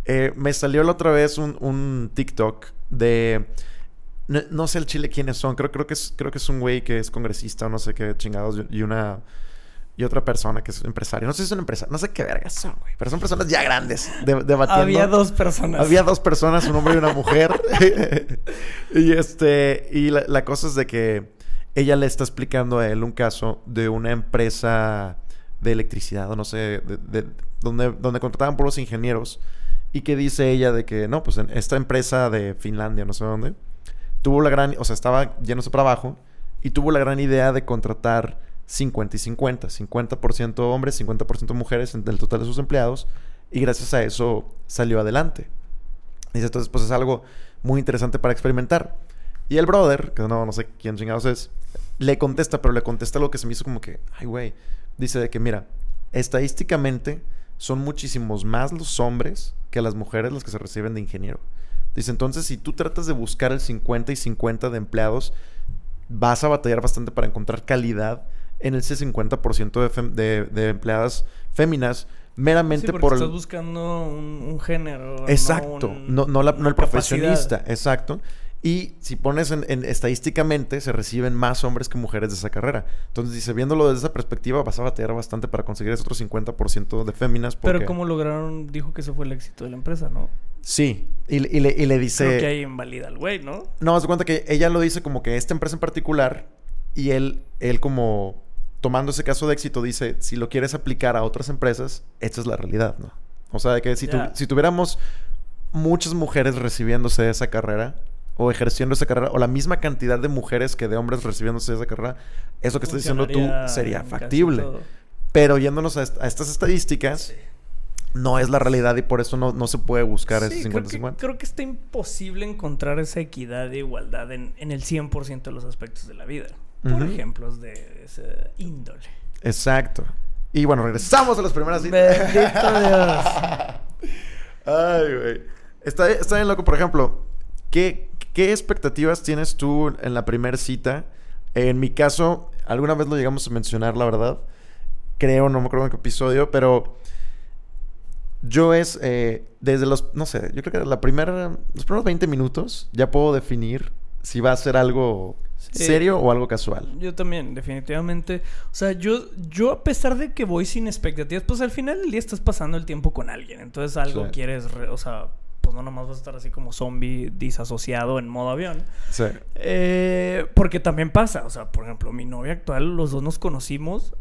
Eh, me salió la otra vez un, un TikTok de. No, sé el chile quiénes son. Creo, creo, que es, creo que es un güey que es congresista o no sé qué chingados. Y una. Y otra persona que es empresario. No sé si es una empresa. No sé qué verga son, güey. Pero son personas ya grandes. debatiendo. Había dos personas. Había dos personas, un hombre y una mujer. y este. Y la, cosa es de que ella le está explicando a él un caso de una empresa de electricidad, o no sé, de, donde, donde contrataban por los ingenieros y que dice ella de que, no, pues en esta empresa de Finlandia, no sé dónde, tuvo la gran, o sea, estaba yéndose para abajo y tuvo la gran idea de contratar 50 y 50, 50% hombres, 50% mujeres en el total de sus empleados y gracias a eso salió adelante. Dice, entonces, pues es algo muy interesante para experimentar. Y el brother, que no, no sé quién chingados es, le contesta, pero le contesta lo que se me hizo como que, ay, güey, dice de que, mira, estadísticamente son muchísimos más los hombres que las mujeres los que se reciben de ingeniero. Dice, entonces si tú tratas de buscar el 50 y 50 de empleados, vas a batallar bastante para encontrar calidad en ese 50% de, de, empleadas féminas meramente por estás buscando un, género exacto. no, no, no el profesionista exacto y si pones en, estadísticamente, se reciben más hombres que mujeres de esa carrera. Entonces, dice, viéndolo desde esa perspectiva, vas a batear bastante para conseguir ese otro 50% de féminas. Pero ¿cómo lograron? Dijo que ese fue el éxito de la empresa, ¿no? Sí. Y, le, dice... Creo que ahí invalida al güey, ¿no? No, se cuenta que ella lo dice como que esta empresa en particular y él, él como tomando ese caso de éxito dice, si lo quieres aplicar a otras empresas, esta es la realidad, ¿no? O sea, que si, si tuviéramos muchas mujeres recibiéndose de esa carrera, o ejerciendo esa carrera, o la misma cantidad de mujeres que de hombres recibiéndose esa carrera, eso que estás diciendo tú sería factible. Pero yéndonos a, estas estadísticas, no es la realidad y por eso no, se puede buscar ese 50-50. Creo, que está imposible encontrar esa equidad de igualdad en, el 100% de los aspectos de la vida. Por ejemplos de ese índole. Exacto. Y bueno, regresamos a las primeras citas. Bendito Dios. Ay, güey. Está, está bien loco, por ejemplo. ¿Qué, ¿Qué expectativas tienes tú en la primera cita? En mi caso, alguna vez lo llegamos a mencionar, la verdad. Creo, no me acuerdo en qué episodio, pero yo es eh, desde los, no sé, yo creo que la primera, los primeros 20 minutos ya puedo definir si va a ser algo serio o algo casual. Yo también, definitivamente. O sea, yo, yo a pesar de que voy sin expectativas, pues al final del día estás pasando el tiempo con alguien. Entonces algo quieres, o sea, no nomás vas a estar así como zombie disasociado en modo avión. Sí. Eh, porque también pasa, o sea, por ejemplo, mi novia actual, los dos nos conocimos,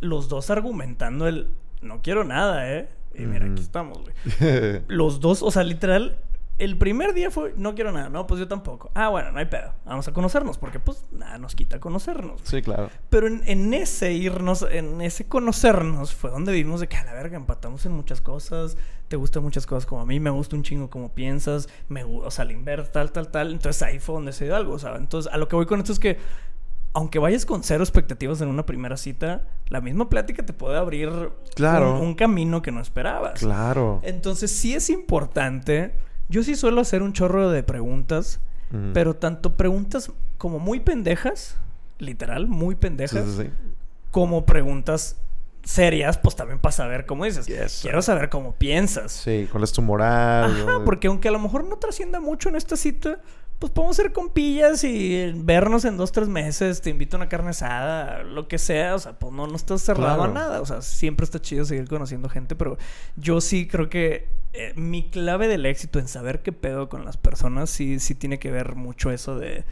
los dos argumentando el, no quiero nada, ¿eh? Y mira, aquí estamos, güey. los dos, o sea, literal, el primer día fue, no quiero nada, no, pues yo tampoco. Ah, bueno, no hay pedo, vamos a conocernos, porque pues nada nos quita conocernos. Sí, claro. Pero en, ese irnos, en ese conocernos, fue donde vimos de que a la verga empatamos en muchas cosas, te gustan muchas cosas como a mí, me gusta un chingo como piensas, me o sea, al tal, tal, tal. Entonces ahí fue donde se dio algo, o sea, entonces a lo que voy con esto es que aunque vayas con cero expectativas en una primera cita, la misma plática te puede abrir claro. un, un camino que no esperabas. Claro. Entonces sí es importante yo sí suelo hacer un chorro de preguntas, pero tanto preguntas como muy pendejas, literal, muy pendejas, como preguntas serias, pues también para saber cómo dices. Quiero saber cómo piensas. Sí, cuál es tu moral. Ajá, porque aunque a lo mejor no trascienda mucho en esta cita, pues podemos ser compillas y vernos en dos, tres meses, te invito a una carne asada, lo que sea, o sea, pues no, no estás cerrado a nada, o sea, siempre está chido seguir conociendo gente, pero yo sí creo que eh, mi clave del éxito en saber qué pedo con las personas sí, sí tiene que ver mucho eso de,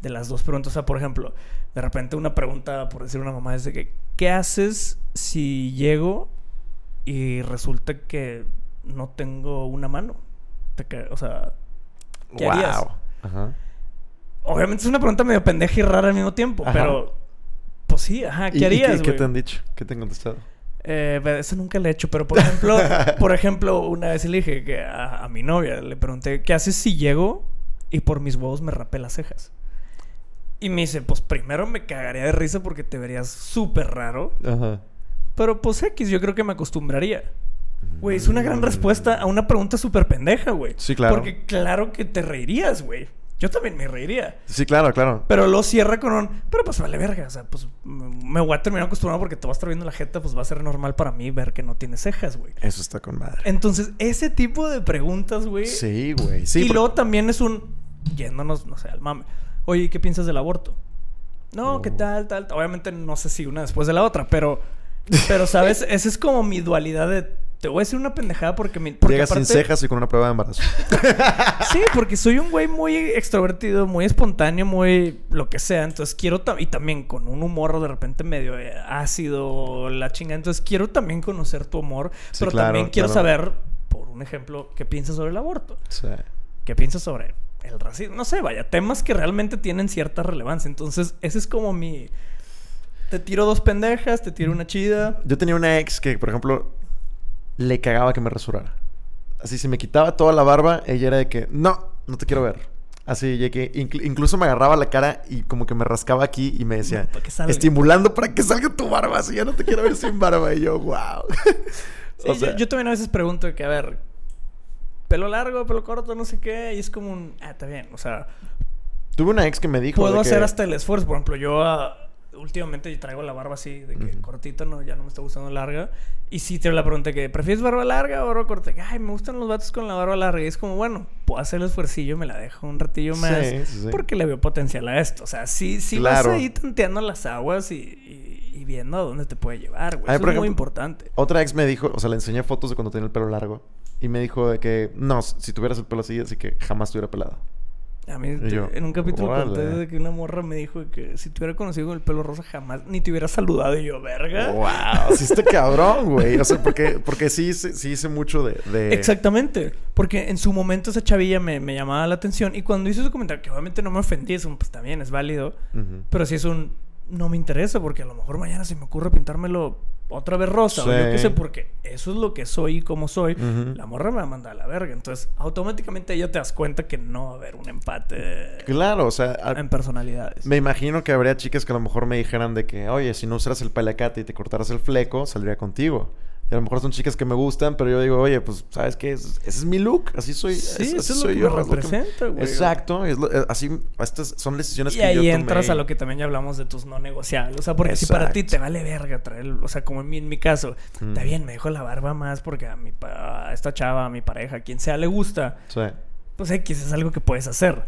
de las dos preguntas, o sea, por ejemplo, de repente una pregunta, por decir una mamá, es de que, ¿qué haces si llego y resulta que no tengo una mano? o sea, ¿qué harías? Ajá. Obviamente es una pregunta medio pendeja y rara al mismo tiempo, pero pues sí, ajá, ¿qué harías, ¿Y qué, te han dicho? ¿Qué te han contestado? Eh, eso nunca le he hecho, pero por ejemplo, por ejemplo, una vez le dije que a, mi novia le pregunté, ¿qué haces si llego y por mis huevos me rapé las cejas? Y me dice, pues primero me cagaría de risa porque te verías súper raro. Ajá. Pero pues X, yo creo que me acostumbraría. Güey, es una gran respuesta a una pregunta súper pendeja, güey. Sí, claro. Porque claro que te reirías, güey. Yo también me reiría. Sí, claro, claro. Pero lo cierra con un... Pero pues vale verga. O sea, pues me voy a terminar acostumbrado porque te vas a estar viendo la jeta. Pues va a ser normal para mí ver que no tiene cejas, güey. Eso está con madre. Entonces, ese tipo de preguntas, güey... Sí, güey. Sí, y luego también es un... Yéndonos, no sé, al mame. Oye, ¿qué piensas del aborto? No, ¿qué tal, tal? Obviamente no sé si una después de la otra, pero... Pero, ¿sabes? Esa es como mi dualidad de te voy a decir una pendejada porque... Mi, porque sin cejas y con una prueba de embarazo. sí, porque soy un güey muy extrovertido, muy espontáneo, muy lo que sea. Entonces quiero... Y también con un humor de repente medio eh, ácido, la chinga. Entonces quiero también conocer tu humor. pero también quiero saber, por un ejemplo, qué piensas sobre el aborto. Sí. ¿Qué piensas sobre el racismo? No sé, vaya, temas que realmente tienen cierta relevancia. Entonces, ese es como mi... Te tiro dos pendejas, te tiro una chida. Yo tenía una ex que, por ejemplo, le cagaba que me rasurara. Así, si me quitaba toda la barba, ella era de que, no, no te quiero ver. Así, ya que incluso me agarraba la cara y como que me rascaba aquí y me decía, estimulando para que salga tu barba, así ya no te quiero ver sin barba. Y yo, wow. yo, también a veces pregunto que, a ver, pelo largo, pelo corto, no sé qué, y es como un, ah, está bien, o sea... Tuve una ex que me dijo... Puedo hacer hasta el esfuerzo, por ejemplo, yo... Ah, últimamente traigo la barba así, de que cortito, no, ya no me está gustando larga. Y sí te la pregunta que, ¿prefieres barba larga o barba corta? Ay, me gustan los vatos con la barba larga. Y es como, bueno, puedo hacer el esfuercillo, me la dejo un ratillo más. Porque le veo potencial a esto. O sea, sí, sí vas ahí tanteando las aguas y, y, viendo a dónde te puede llevar, güey. Eso es muy importante. Otra ex me dijo, o sea, le enseñé fotos de cuando tenía el pelo largo. Y me dijo de que, no, si tuvieras el pelo así, así que jamás estuviera pelado. A mí, en un capítulo conté de que una morra me dijo que si te hubiera conocido con el pelo rosa jamás ni te hubiera saludado. Y yo, verga. ¡Wow! Sí, este cabrón, güey. O sea, porque, porque sí, sí hice mucho de, Exactamente. Porque en su momento esa chavilla me, me, llamaba la atención. Y cuando hizo su comentario, que obviamente no me ofendí, es un, pues también es válido. Pero sí es un, no me interesa porque a lo mejor mañana se me ocurre pintármelo otra vez rosa o yo qué sé, porque eso es lo que soy y como soy. La morra me va a mandar a la verga. Entonces, automáticamente ya te das cuenta que no va a haber un empate. Claro, o sea, en personalidades. Me imagino que habría chicas que a lo mejor me dijeran de que, oye, si no usaras el palacate y te cortaras el fleco, saldría contigo. Y a lo mejor son chicas que me gustan, pero yo digo, oye, pues, ¿sabes qué? Ese es mi look. Así soy. Sí, eso es lo que yo. Me representa, güey. Exacto. Es eh, así, estas son decisiones que yo Y ahí entras a lo que también ya hablamos de tus no negociables. O sea, porque si para ti te vale verga traer... O sea, como en mi, en mi caso. Está mm. bien, me dejo la barba más porque a, mi, a esta chava, a mi pareja, a quien sea le gusta. Sí. Pues X es algo que puedes hacer.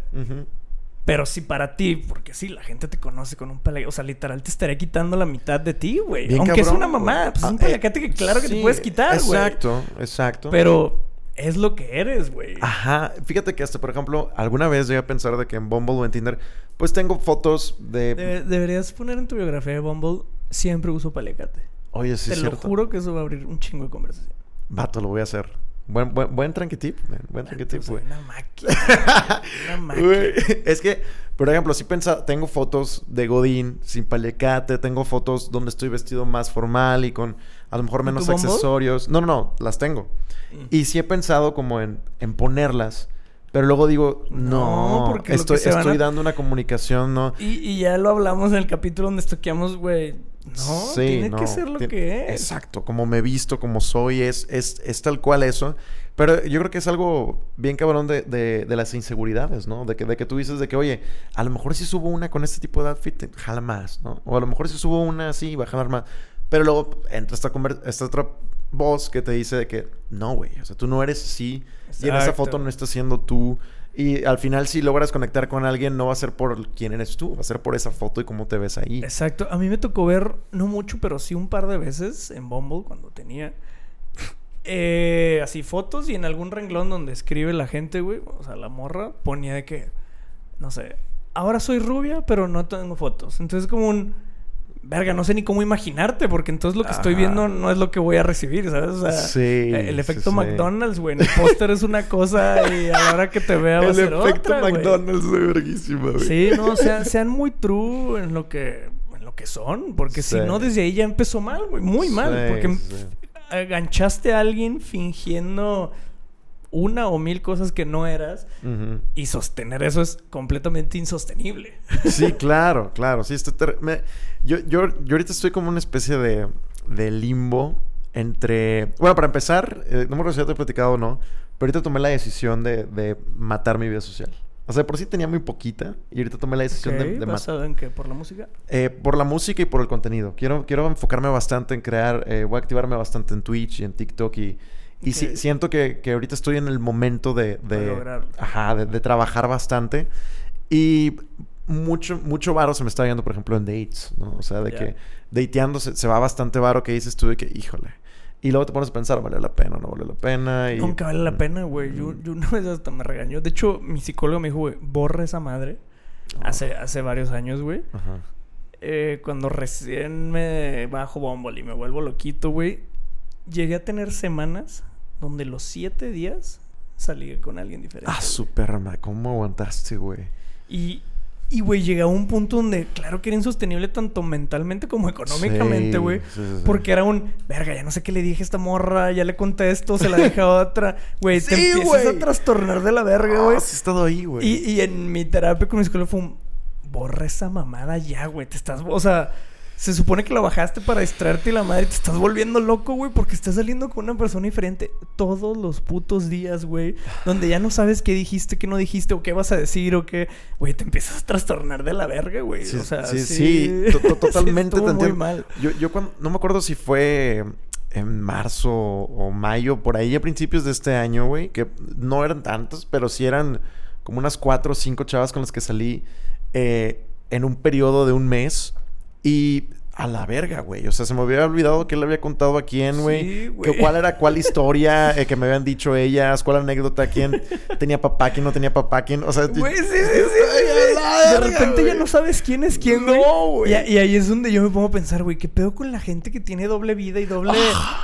Pero si para ti, porque sí, la gente te conoce con un pelo, o sea, literal te estaría quitando la mitad de ti, güey. Aunque es una mamá, pues es un ah, eh, que claro que te puedes quitar, güey. Exacto, exacto. Pero es lo que eres, güey. Ajá. Fíjate que hasta, por ejemplo, alguna vez llegué a pensar de que en Bumble o en Tinder, pues tengo fotos de... deberías poner en tu biografía de Bumble, siempre uso palecate. Oye, sí, Te lo juro que eso va a abrir un chingo de conversación. Vato, lo voy a hacer. Buen, buen, buen tranquitip, buen tranquitip, güey. Una máquina. una máquina. es que, por ejemplo, si pensa, tengo fotos de Godín sin palecate, tengo fotos donde estoy vestido más formal y con a lo mejor menos accesorios. No, no, no, las tengo. Mm. Y sí he pensado como en, en ponerlas. Pero luego digo, no, porque estoy, estoy dando una comunicación, ¿no? Y, y, ya lo hablamos en el capítulo donde estoqueamos, güey. No, tiene que ser lo que es. Exacto, como me he visto, como soy, es, es, es, tal cual eso. Pero yo creo que es algo bien cabrón de, de, las inseguridades, ¿no? De que, de que tú dices de que, oye, a lo mejor si subo una con este tipo de outfit, jala más, ¿no? O a lo mejor si subo una así, va a jalar más. Pero luego entra esta, esta otra voz que te dice de que, no, güey, o sea, tú no eres así. Y en esa foto no estás siendo tú. Y al final, si logras conectar con alguien, no va a ser por quién eres tú, va a ser por esa foto y cómo te ves ahí. Exacto. A mí me tocó ver, no mucho, pero sí un par de veces en Bumble cuando tenía eh, así fotos y en algún renglón donde escribe la gente, güey, o sea, la morra ponía de que, no sé, ahora soy rubia, pero no tengo fotos. Entonces, como un verga, no sé ni cómo imaginarte, porque entonces lo que estoy viendo no es lo que voy a recibir, ¿sabes? O sea, Sí, el efecto sí. McDonald's, güey. En el póster es una cosa y a la hora que te vea va a El ser efecto otra, güey. McDonald's de verguísima, güey. Sí, no, sean, sean muy true en lo que en lo que son, porque si no desde ahí ya empezó mal, güey, muy mal, porque aganchaste a alguien fingiendo una o mil cosas que no eras y sostener eso es completamente insostenible. Sí, claro, claro. Sí, estoy me- yo, yo, yo ahorita estoy como una especie de, de limbo entre... Bueno, para empezar, eh, no me acuerdo si ya te he platicado o no, pero ahorita tomé la decisión de, de matar mi vida social. O sea, por sí tenía muy poquita y ahorita tomé la decisión de, Ok, de matar. ¿Basado en qué? ¿Por la música? Eh, por la música y por el contenido. Quiero, quiero enfocarme bastante en crear, eh, voy a activarme bastante en Twitch y en TikTok y, y sí- siento que, que ahorita estoy en el momento de, de, ajá, de, de trabajar bastante y mucho, mucho varo se me está viendo, por ejemplo, en dates, ¿no? O sea, de que dateando se, se va bastante varo que dices tú de que, híjole. Y luego te pones a pensar, ¿vale la pena o no vale la pena? Y... Nunca vale la pena, güey. Yo, Mm. yo una vez hasta me regañó. De hecho, mi psicólogo me dijo, güey, borra esa madre. Oh. Hace, hace varios años, güey. Ajá. Eh, cuando recién me bajo Bumble y me vuelvo loquito, güey. Llegué a tener semanas donde los siete días salí con alguien diferente. Ah, su perma, ¿cómo aguantaste, güey? Y, y, güey, llegué a un punto donde, claro que era insostenible tanto mentalmente como económicamente, Sí, güey. sí, sí, sí. Porque era un, verga, ya no sé qué le dije a esta morra, ya le conté esto, se la dejé a otra. Güey, te empiezas güey. a trastornar de la verga, güey. Ah, sí he estado ahí, güey. y, y en mi terapia con mi psicólogo fue un, borra esa mamada ya, güey. Te estás, o sea, se supone que lo bajaste para distraerte y la madre te estás volviendo loco, güey, porque estás saliendo con una persona diferente todos los putos días, güey. Donde ya no sabes qué dijiste, qué no dijiste, o qué vas a decir, o qué. Güey, te empiezas a trastornar de la verga, güey. Sí, o sea, sí, sí. sí, to- to- totalmente muy entiendo. mal. Yo, yo cuando, no me acuerdo si fue en marzo o mayo, por ahí a principios de este año, güey, que no eran tantos, pero sí eran como unas cuatro o cinco chavas con las que salí eh, en un periodo de un mes y a la verga, güey. O sea, se me había olvidado que le había contado a quién, güey. Sí, cuál era cuál historia eh, que me habían dicho ellas, cuál anécdota, quién tenía papá, quién no tenía papá, quién, o sea, Güey, sí, sí, sí, sí. De repente ya no sabes quién es quién, güey. No, güey. Y, y ahí es donde yo me pongo a pensar, güey, ¿qué pedo con la gente que tiene doble vida y doble,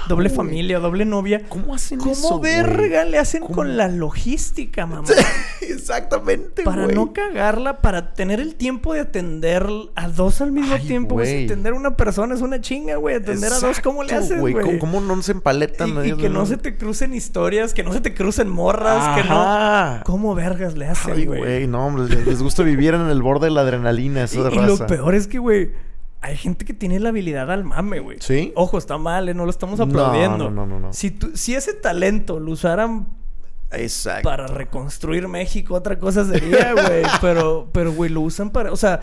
doble güey. familia, doble novia? ¿Cómo hacen ¿Cómo eso, güey? verga le hacen ¿Cómo? con la logística, mamá? Exactamente, Para no cagarla, para tener el tiempo de atender a dos al mismo Ay, tiempo, güey. Güey. Atender una persona es una chinga, güey. Atender a dos, ¿cómo le haces, güey? ¿Cómo, cómo no se empaletan? Y, y que no se te crucen historias, que no se te crucen morras, que no... ¿Cómo vergas le hacen, güey? güey, no, hombre, les, les gusta vivir en el borde de la adrenalina, Y, eso de y lo raza. peor es que, güey, hay gente que tiene la habilidad al mame, güey. ¿Sí? Ojo, está mal, ¿eh? No lo estamos No, aplaudiendo. no, no, no, no. Si, tú- si ese talento lo usaran Exacto. para reconstruir México, otra cosa sería, güey. pero, pero, güey, lo usan para... O sea,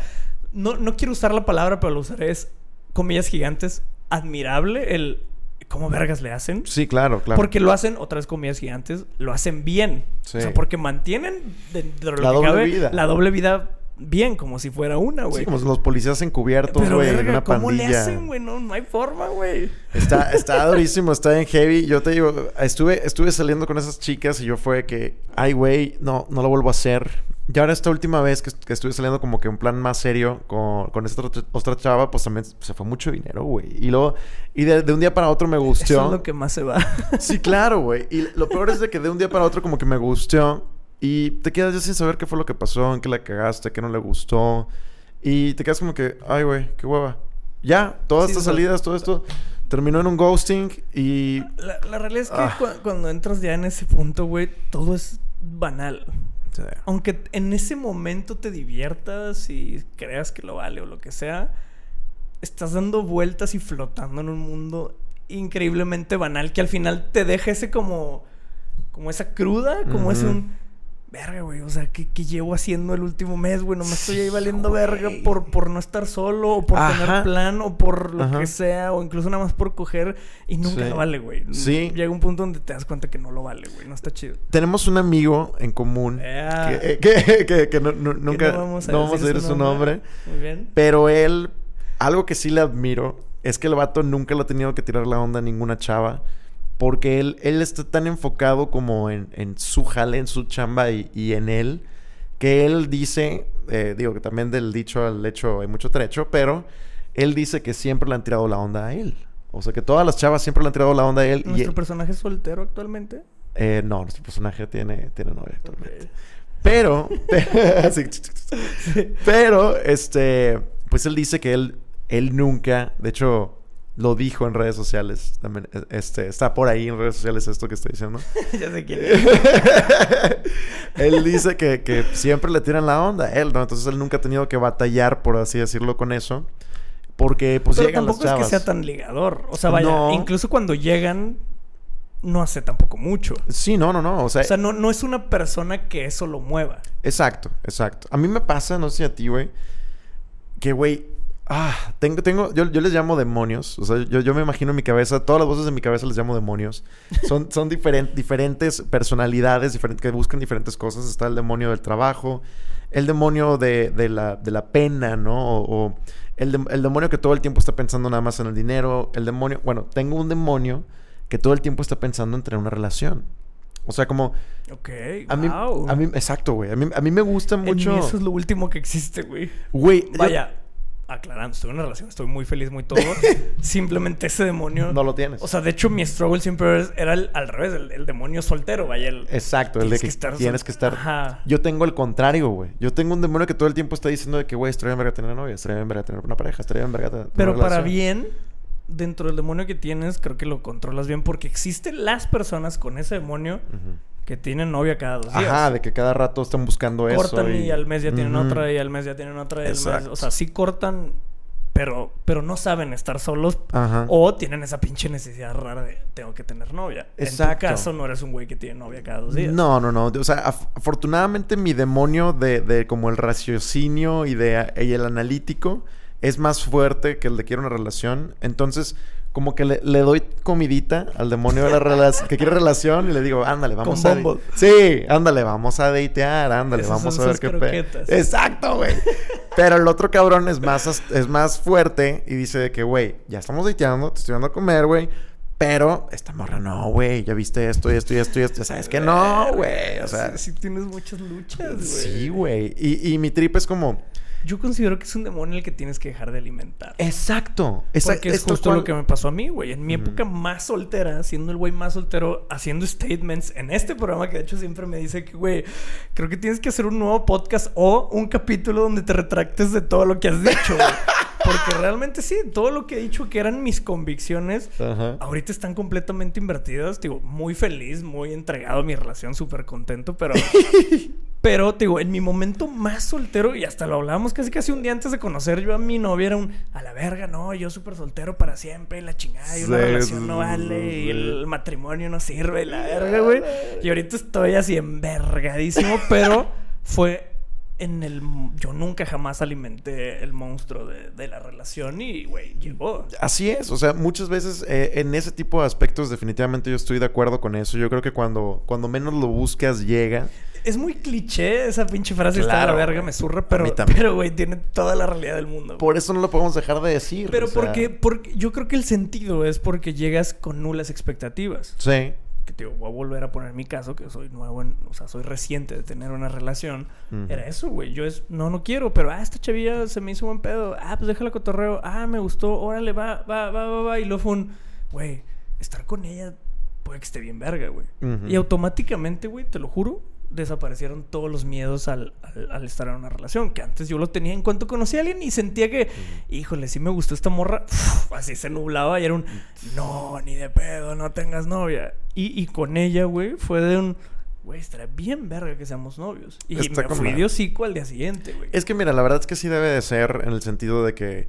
no, no quiero usar la palabra, pero lo usaré. Es, comillas gigantes, admirable el... ¿Cómo vergas le hacen? Sí, claro, claro. Porque lo hacen, otras comillas gigantes, lo hacen bien. Sí. O sea, porque mantienen dentro de lo La que doble cabe, vida. la doble vida bien, como si fuera una, Sí, güey. como los policías encubiertos, güey, en una ¿cómo pandilla. le hacen, güey? No, no hay forma, güey. Está, está durísimo, está en heavy. Yo te digo, estuve, estuve saliendo con esas chicas y yo fue que, ay, güey, no, no lo vuelvo a hacer. Y ahora esta última vez que, que estuve saliendo como que en plan más serio con, con esta otra, otra chava, pues también se fue mucho dinero, güey. Y luego, y de, de un día para otro me gustó. Eso es lo que más se va. Sí, claro, güey. Y lo peor es de que de un día para otro como que me gustó y te quedas ya sin saber qué fue lo que pasó, en qué la cagaste, qué no le gustó. Y te quedas como que, ay, güey, qué hueva. Ya, todas Sí, estas o sea, salidas, todo esto terminó en un ghosting y... La, la realidad es que Ah. cu- cuando entras ya en ese punto, güey, todo es banal. Aunque en ese momento te diviertas y creas que lo vale o lo que sea, estás dando vueltas y flotando en un mundo increíblemente banal que al final te deja ese como como esa cruda, como ese Ujú. un verga, güey, o sea, ¿qué, ¿qué, llevo haciendo el último mes, güey? No me estoy ahí valiendo verga por, por no estar solo, o por tener plan, o por lo que sea, o incluso nada más por coger y nunca lo vale, güey. Sí. Llega un punto donde te das cuenta que no lo vale, güey, no está chido. Tenemos un amigo en común que, que, que, nunca no vamos a, decir, su nombre. Muy bien. Pero él, algo que sí le admiro es que el vato nunca lo ha tenido que tirar la onda a ninguna chava. Porque él, él está tan enfocado como en, su jale, en su chamba y, en él, que él dice, eh, digo que también del dicho al hecho hay mucho trecho, pero él dice que siempre le han tirado la onda a él. O sea, que todas las chavas siempre le han tirado la onda a él. ¿Nuestro personaje es soltero actualmente? Eh, no, nuestro personaje tiene, tiene novia actualmente. Pero, pero, este, pues él dice que él, él nunca, de hecho, lo dijo en redes sociales. También, e, este, está por ahí en redes sociales esto que estoy diciendo. ya sé quién es. él dice que, siempre le tiran la onda él, ¿no? Entonces él nunca ha tenido que batallar, por así decirlo, con eso. Porque pues Pero llegan las chavas. es que sea tan ligador. O sea, vaya, incluso cuando llegan, no hace tampoco mucho. Sí, no, no, no. O sea, o sea no, no es una persona que eso lo mueva. Exacto, exacto. A mí me pasa, no sé a ti, güey, que, güey, Ah, tengo, tengo, yo, yo les llamo demonios. O sea, yo, yo, me imagino en mi cabeza, todas las voces de mi cabeza les llamo demonios. Son, son diferentes personalidades diferentes, que buscan diferentes cosas. Está el demonio del trabajo, el demonio de, de, la, de la, pena, ¿no? O, el, el, demonio que todo el tiempo está pensando nada más en el dinero. El demonio, bueno, tengo un demonio que todo el tiempo está pensando en tener una relación. O sea, como... Ok, a mí, a mí Exacto, güey. A mí, a mí me gusta mucho... eso es lo último que existe, güey. Güey. Vaya aclarando, estoy en una relación, estoy muy feliz, muy todo. Simplemente ese demonio. No lo tienes. O sea, de hecho, mi struggle siempre era al revés, el, demonio soltero, vaya. El, Exacto, el de que, tienes que estar. Ajá. Yo tengo el contrario, güey. Yo tengo un demonio que todo el tiempo está diciendo de que, güey, estaría bien verga tener novia, estaría bien verga tener una pareja, estaría bien verga tener. Pero para bien, dentro del demonio que tienes, creo que lo controlas bien porque existen las personas con ese demonio que tienen novia cada dos días. Ajá, de que cada rato están buscando eso. Cortan y... al mes ya tienen otra y al mes ya tienen otra. Y mes... O sea, sí cortan, pero, pero no saben estar solos. Ajá. O tienen esa pinche necesidad rara de tengo que tener novia. Exacto. En tu caso no eres un güey que tiene novia cada dos días. No, no, no. O sea, afortunadamente mi demonio de, de como el raciocinio y, de, y el analítico es más fuerte que el de quiero una relación. Entonces como que le, le, doy comidita al demonio de la relación que quiere relación y le digo, ándale, vamos a. Sí, ándale, vamos a datear, ándale, vamos a ver qué pe Exacto, güey. Pero el otro cabrón es más, es más fuerte y dice de que, güey, ya estamos dateando, te estoy dando a comer, güey. Pero esta morra no, güey. Ya viste esto y esto y esto y esto. sabes que no, güey. O sea. Sí, tienes muchas luchas, güey. Sí, güey. Y, y mi trip es como yo considero que es un demonio el que tienes que dejar de alimentar. Exacto. Porque es justo lo que me pasó a mí, güey. En mi época más soltera, siendo el güey más soltero, haciendo statements en este programa que de hecho siempre me dice que, güey, creo que tienes que hacer un nuevo podcast o un capítulo donde te retractes de todo lo que has dicho, güey. Porque realmente sí, todo lo que he dicho que eran mis convicciones, ahorita están completamente invertidas. Digo, muy feliz, muy entregado a mi relación, súper contento, pero Pero, te digo, en mi momento más soltero, y hasta lo hablábamos casi casi un día antes de conocer yo a mi novia, era un a la verga, no, yo súper soltero para siempre, la chingada, y una relación no vale, y el matrimonio no sirve, la verga, güey. Y ahorita estoy así envergadísimo, pero fue en el... Yo nunca jamás alimenté el monstruo de, la relación y, güey, llegó. Así es, o sea, muchas veces eh, en ese tipo de aspectos definitivamente yo estoy de acuerdo con eso. Yo creo que cuando, cuando menos lo buscas llega es muy cliché esa pinche frase está la verga, me zurra, pero, pero, güey, tiene toda la realidad del mundo. Por eso no lo podemos dejar de decir. Pero porque, porque yo creo que el sentido es porque llegas con nulas expectativas. Sí. Que te digo, voy a volver a poner mi caso, que soy nuevo, en, o sea, soy reciente de tener una relación. Era eso, güey. Yo es, no, no quiero, pero, ah, esta chavilla se me hizo buen pedo. Ah, pues déjala cotorreo. Ah, me gustó, órale, va, va, va, va, va. Y luego fue un, güey, estar con ella puede que esté bien verga, güey. Y automáticamente, güey, te lo juro, desaparecieron todos los miedos al, estar en una relación. Que antes yo lo tenía en cuanto conocí a alguien y sentía que, híjole, si me gustó esta morra, así se nublaba y era un, no, ni de pedo, no tengas novia. Y, con ella, güey, fue de un, güey, estaría bien verga que seamos novios. Y me fui de hocico al día siguiente, güey. Es que mira, la verdad es que sí debe de ser en el sentido de que,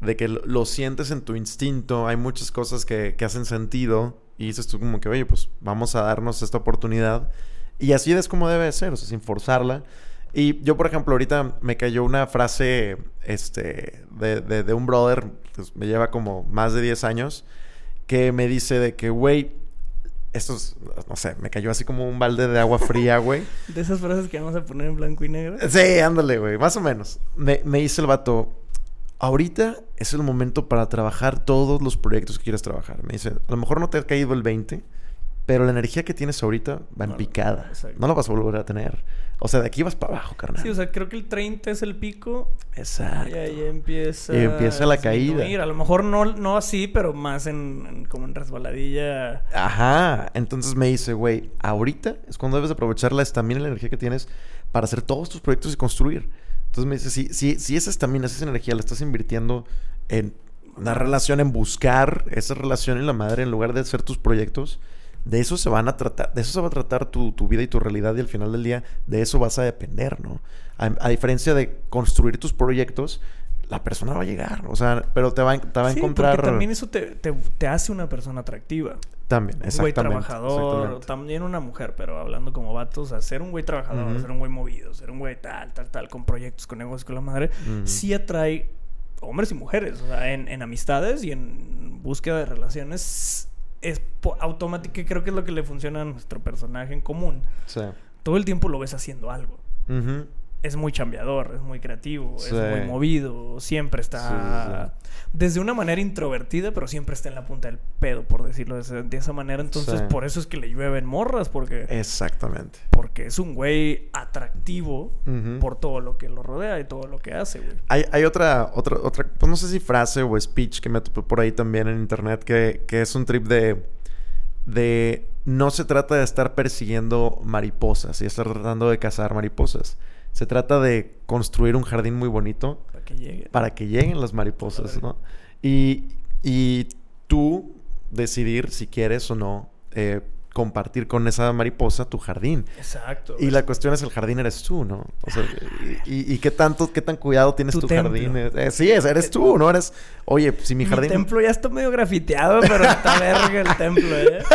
de que lo, sientes en tu instinto. Hay muchas cosas que, que hacen sentido y dices tú como que, oye, pues vamos a darnos esta oportunidad. Y así es como debe ser, o sea, sin forzarla. Y yo, por ejemplo, ahorita me cayó una frase este, de, de, de un brother, pues me lleva como más de 10 años, que me dice de que, güey, esto es, no sé, me cayó así como un balde de agua fría, güey. De esas frases que vamos a poner en blanco y negro. Sí, ándale, güey, más o menos. Me, me dice el vato, ahorita es el momento para trabajar todos los proyectos que quieres trabajar. Me dice, a lo mejor no te ha caído el 20, pero la energía que tienes ahorita va en No, picada. exacto. No la vas a volver a tener. O sea, de aquí vas para abajo, carnal. Sí, o sea, creo que el 30 es el pico. Exacto. Y ahí empieza. Y empieza la caída. A lo mejor no, no así, pero más en, en- como en resbaladilla. Ajá. Entonces me dice, güey, ahorita es cuando debes aprovechar la estamina y la energía que tienes para hacer todos tus proyectos y construir. Entonces me dice, si, si, si esa estamina, esa energía la estás invirtiendo en una relación, en buscar esa relación en la madre en lugar de hacer tus proyectos, de eso se van a tratar, de eso se va a tratar tu, tu vida y tu realidad y al final del día de eso vas a depender, ¿no? A, a diferencia de construir tus proyectos, la persona va a llegar, o sea, pero te va, a- te va a Sí, encontrar... porque también eso te, te, te hace una persona atractiva. También, Un güey exactamente. trabajador, exactamente. también una mujer, pero hablando como vatos, o sea, ser un güey trabajador, Ujú. ser un güey movido, ser un güey tal, tal, tal, con proyectos, con negocios, con la madre, sí atrae hombres y mujeres, o sea, en, en amistades y en búsqueda de relaciones es y creo que es lo que le funciona a nuestro personaje en común. Sí. Todo el tiempo lo ves haciendo algo. Es muy chambeador, es muy creativo, Sí. es muy movido, siempre está Sí, desde una manera introvertida, pero siempre está en la punta del pedo, por decirlo de esa, manera. Entonces, por eso es que le llueven morras, porque, Exactamente. porque es un güey atractivo por todo lo que lo rodea y todo lo que hace, güey. Hay, hay otra, otra, otra, pues no sé si frase o speech que me topé por ahí también en internet que, que es un trip de, de no se trata de estar persiguiendo mariposas y estar tratando de cazar mariposas. Se trata de construir un jardín muy bonito Para que llegue. para que lleguen las mariposas. ¿no? Y, y tú decidir si quieres o no eh, compartir con esa mariposa tu jardín. Exacto. Y la cuestión es el jardín eres tú, ¿no? O sea, y, y qué tanto, qué tan cuidado tienes Tu tu, jardín. Eh, sí, es, eres tú, ¿no? Eres, oye, si mi Mi jardín... templo ya está medio grafiteado, pero está verga el templo, ¿eh?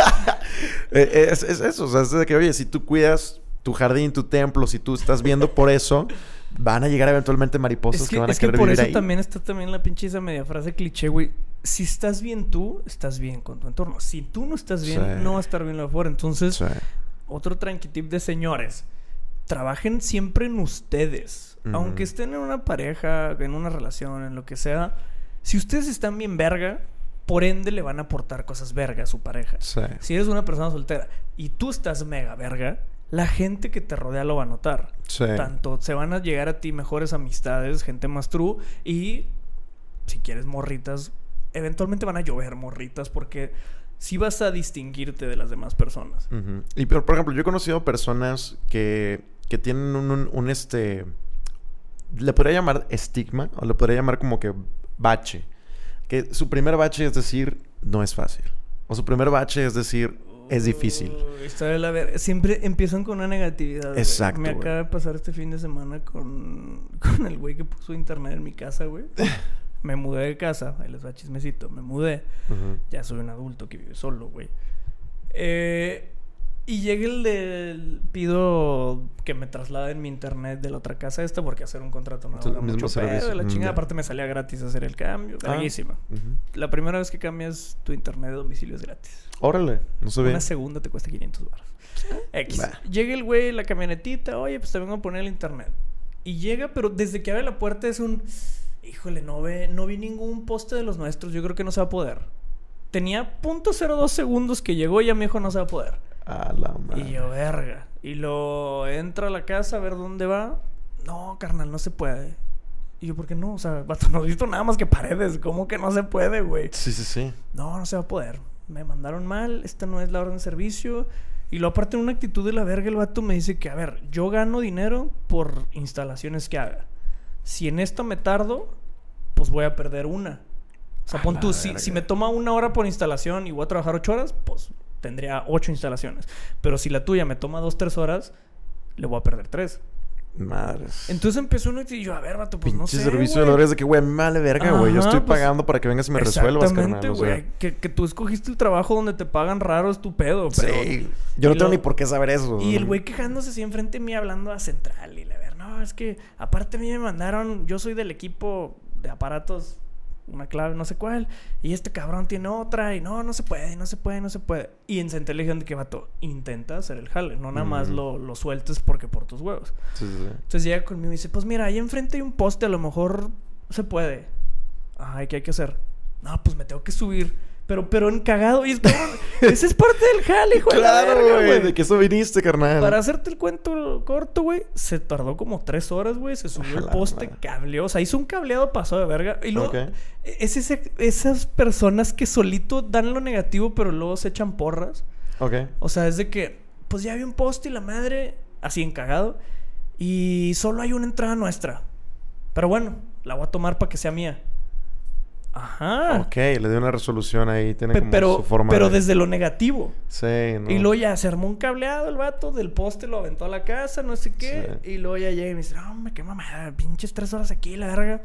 Eh, es, es eso, o sea, es de que, oye, si tú cuidas tu jardín, tu templo, si tú estás viendo por eso, van a llegar eventualmente mariposas Es que, que, van a es que querer por vivir eso ahí. también está también la pinche esa media frase cliché, güey. Si estás bien tú, estás bien con tu entorno. Si tú no estás bien, Sí. no va a estar bien lo afuera. Entonces, Sí. otro tranquitip de señores. Trabajen siempre en ustedes. Aunque estén en una pareja, en una relación, en lo que sea. Si ustedes están bien verga, por ende le van a aportar cosas verga a su pareja. Sí. Si eres una persona soltera y tú estás mega verga, la gente que te rodea lo va a notar. Sí. Tanto se van a llegar a ti mejores amistades, gente más true y si quieres morritas, eventualmente van a llover morritas porque sí vas a distinguirte de las demás personas. Y pero, por ejemplo, yo he conocido personas que, que tienen un, un- un, este. Le podría llamar estigma, o le podría llamar como que bache. Que su primer bache es decir, no es fácil. O su primer bache es decir, es difícil. Está de la ver- Siempre empiezan con una negatividad. güey. Exacto, Me güey. acaba de pasar este fin de semana con, con el güey que puso internet en mi casa, güey. me mudé de casa. Ahí les va chismecito. Me mudé. Ya soy un adulto que vive solo, güey. Eh, y llega el del... Pido que me trasladen mi internet de la otra casa esta porque hacer un contrato no Es el da mismo mucho servicio. pedo, la Mm, chingada. Aparte me salía gratis hacer el cambio. Ah. Larguísima. La primera vez que cambias tu internet de domicilio es gratis. Órale, no se ve. Una segunda te cuesta 500 baros. X. Va. Llega el güey, la camionetita, oye, pues te vengo a poner el internet. Y llega, pero desde que abre la puerta es un... Híjole, no ve, no vi ningún poste de los nuestros, yo creo que no se va a poder. Tenía .02 segundos que llegó y ya me dijo no se va a poder. A la madre. Y yo, verga. Y lo entra a la casa a ver dónde va. No, carnal, no se puede. Y yo, ¿por qué no? O sea, vato, no he visto nada más que paredes. ¿Cómo que no se puede, güey? Sí, sí, sí. No, no se va a poder. Me mandaron mal, esta no es la orden de servicio. Y luego aparte en una actitud de la verga el vato me dice que, a ver, yo gano dinero por instalaciones que haga. Si en esto me tardo, pues voy a perder una. O sea, A pon tú, si, si me toma una hora por instalación y voy a trabajar ocho horas, pues tendría ocho instalaciones. Pero si la tuya me toma dos, tres horas, le voy a perder tres. Madres. Entonces empezó uno y yo, a ver, vato, pues no sé. servicio de güey. la es de que, güey, me vale verga, güey. Yo estoy pues, pagando para que vengas y me resuelvas, carnal. O sea. Que, que tú escogiste el trabajo donde te pagan raro es tu pedo, pero... sí. Yo no tengo lo- ni por qué saber eso. Y el güey quejándose así enfrente de mí hablando a central y le ver, no, es que aparte a mí me mandaron, yo soy del equipo de aparatos, una clave, no sé cuál, y este cabrón tiene otra, y no, no se puede, no se puede, no se puede. Y en central le dijeron de que vato, intenta hacer el jale, no nada más lo, lo sueltes porque por tus huevos. Sí, sí, sí. Entonces llega conmigo y dice, pues mira, ahí enfrente hay un poste, a lo mejor se puede. Ajá, ¿y qué hay que hacer? No, pues me tengo que subir. Pero, pero en cagado. Y es como, ese es parte del jale, hijo Claro, güey. De que eso viniste, carnal. Para hacerte el cuento corto, güey, se tardó como tres horas, güey. Se subió el poste, cableó. O sea, hizo un cableado pasado de verga. Y luego, Ok. es ese- esas personas que solito dan lo negativo, pero luego se echan porras. Ok. O sea, es de que, pues ya había un poste y la madre, así encagado. Y solo hay una entrada nuestra. Pero bueno, la voy a tomar para que sea mía. Ajá. Ok, le dio una resolución ahí. Tiene Pe- como pero su forma pero de- desde lo negativo. Sí, ¿no? Y luego ya se armó un cableado el vato, del poste lo aventó a la casa, no sé qué. Sí. Y luego ya llega y me dice, no, hombre, qué mamada, pinches tres horas aquí, la verga.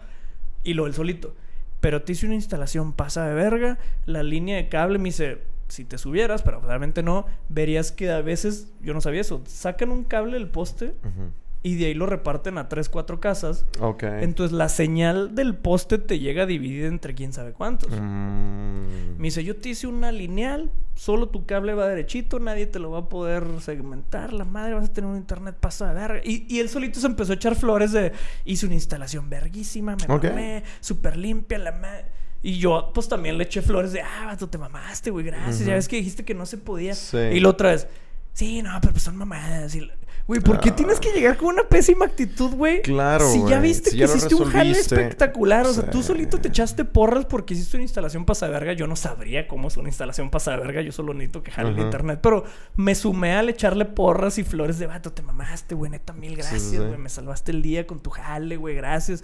Y luego el solito. Pero te hice una instalación pasa de verga, la línea de cable me dice, si te subieras, pero realmente no, verías que a veces, yo no sabía eso, sacan un cable del poste Ujú. Y de ahí lo reparten a tres, cuatro casas. Ok. Entonces la señal del poste te llega dividida entre quién sabe cuántos. Mm. Me dice, yo te hice una lineal, solo tu cable va derechito, nadie te lo va a poder segmentar, la madre, vas a tener un internet pasa de verga. Y, y él solito se empezó a echar flores de, hice una instalación verguísima, me Ok. mamé, súper limpia, la madre. Y yo, pues también le eché flores de, ah, vato, te mamaste, güey, gracias. Ya ves que dijiste que no se podía. Sí. Y la otra vez, sí, no, pero pues son mamadas. Y la- Güey, ¿por qué Ah. tienes que llegar con una pésima actitud, güey? Claro, Si ya viste Si que ya hiciste un jale espectacular. O sea, tú solito te echaste porras porque hiciste una instalación pasa de verga. Yo no sabría cómo es una instalación pasa de verga. Yo solo necesito que jale el internet. Pero me sumé al echarle porras y flores de vato. Te mamaste, güey. Neta, mil gracias, sí, sí. güey. Me salvaste el día con tu jale, güey. Gracias.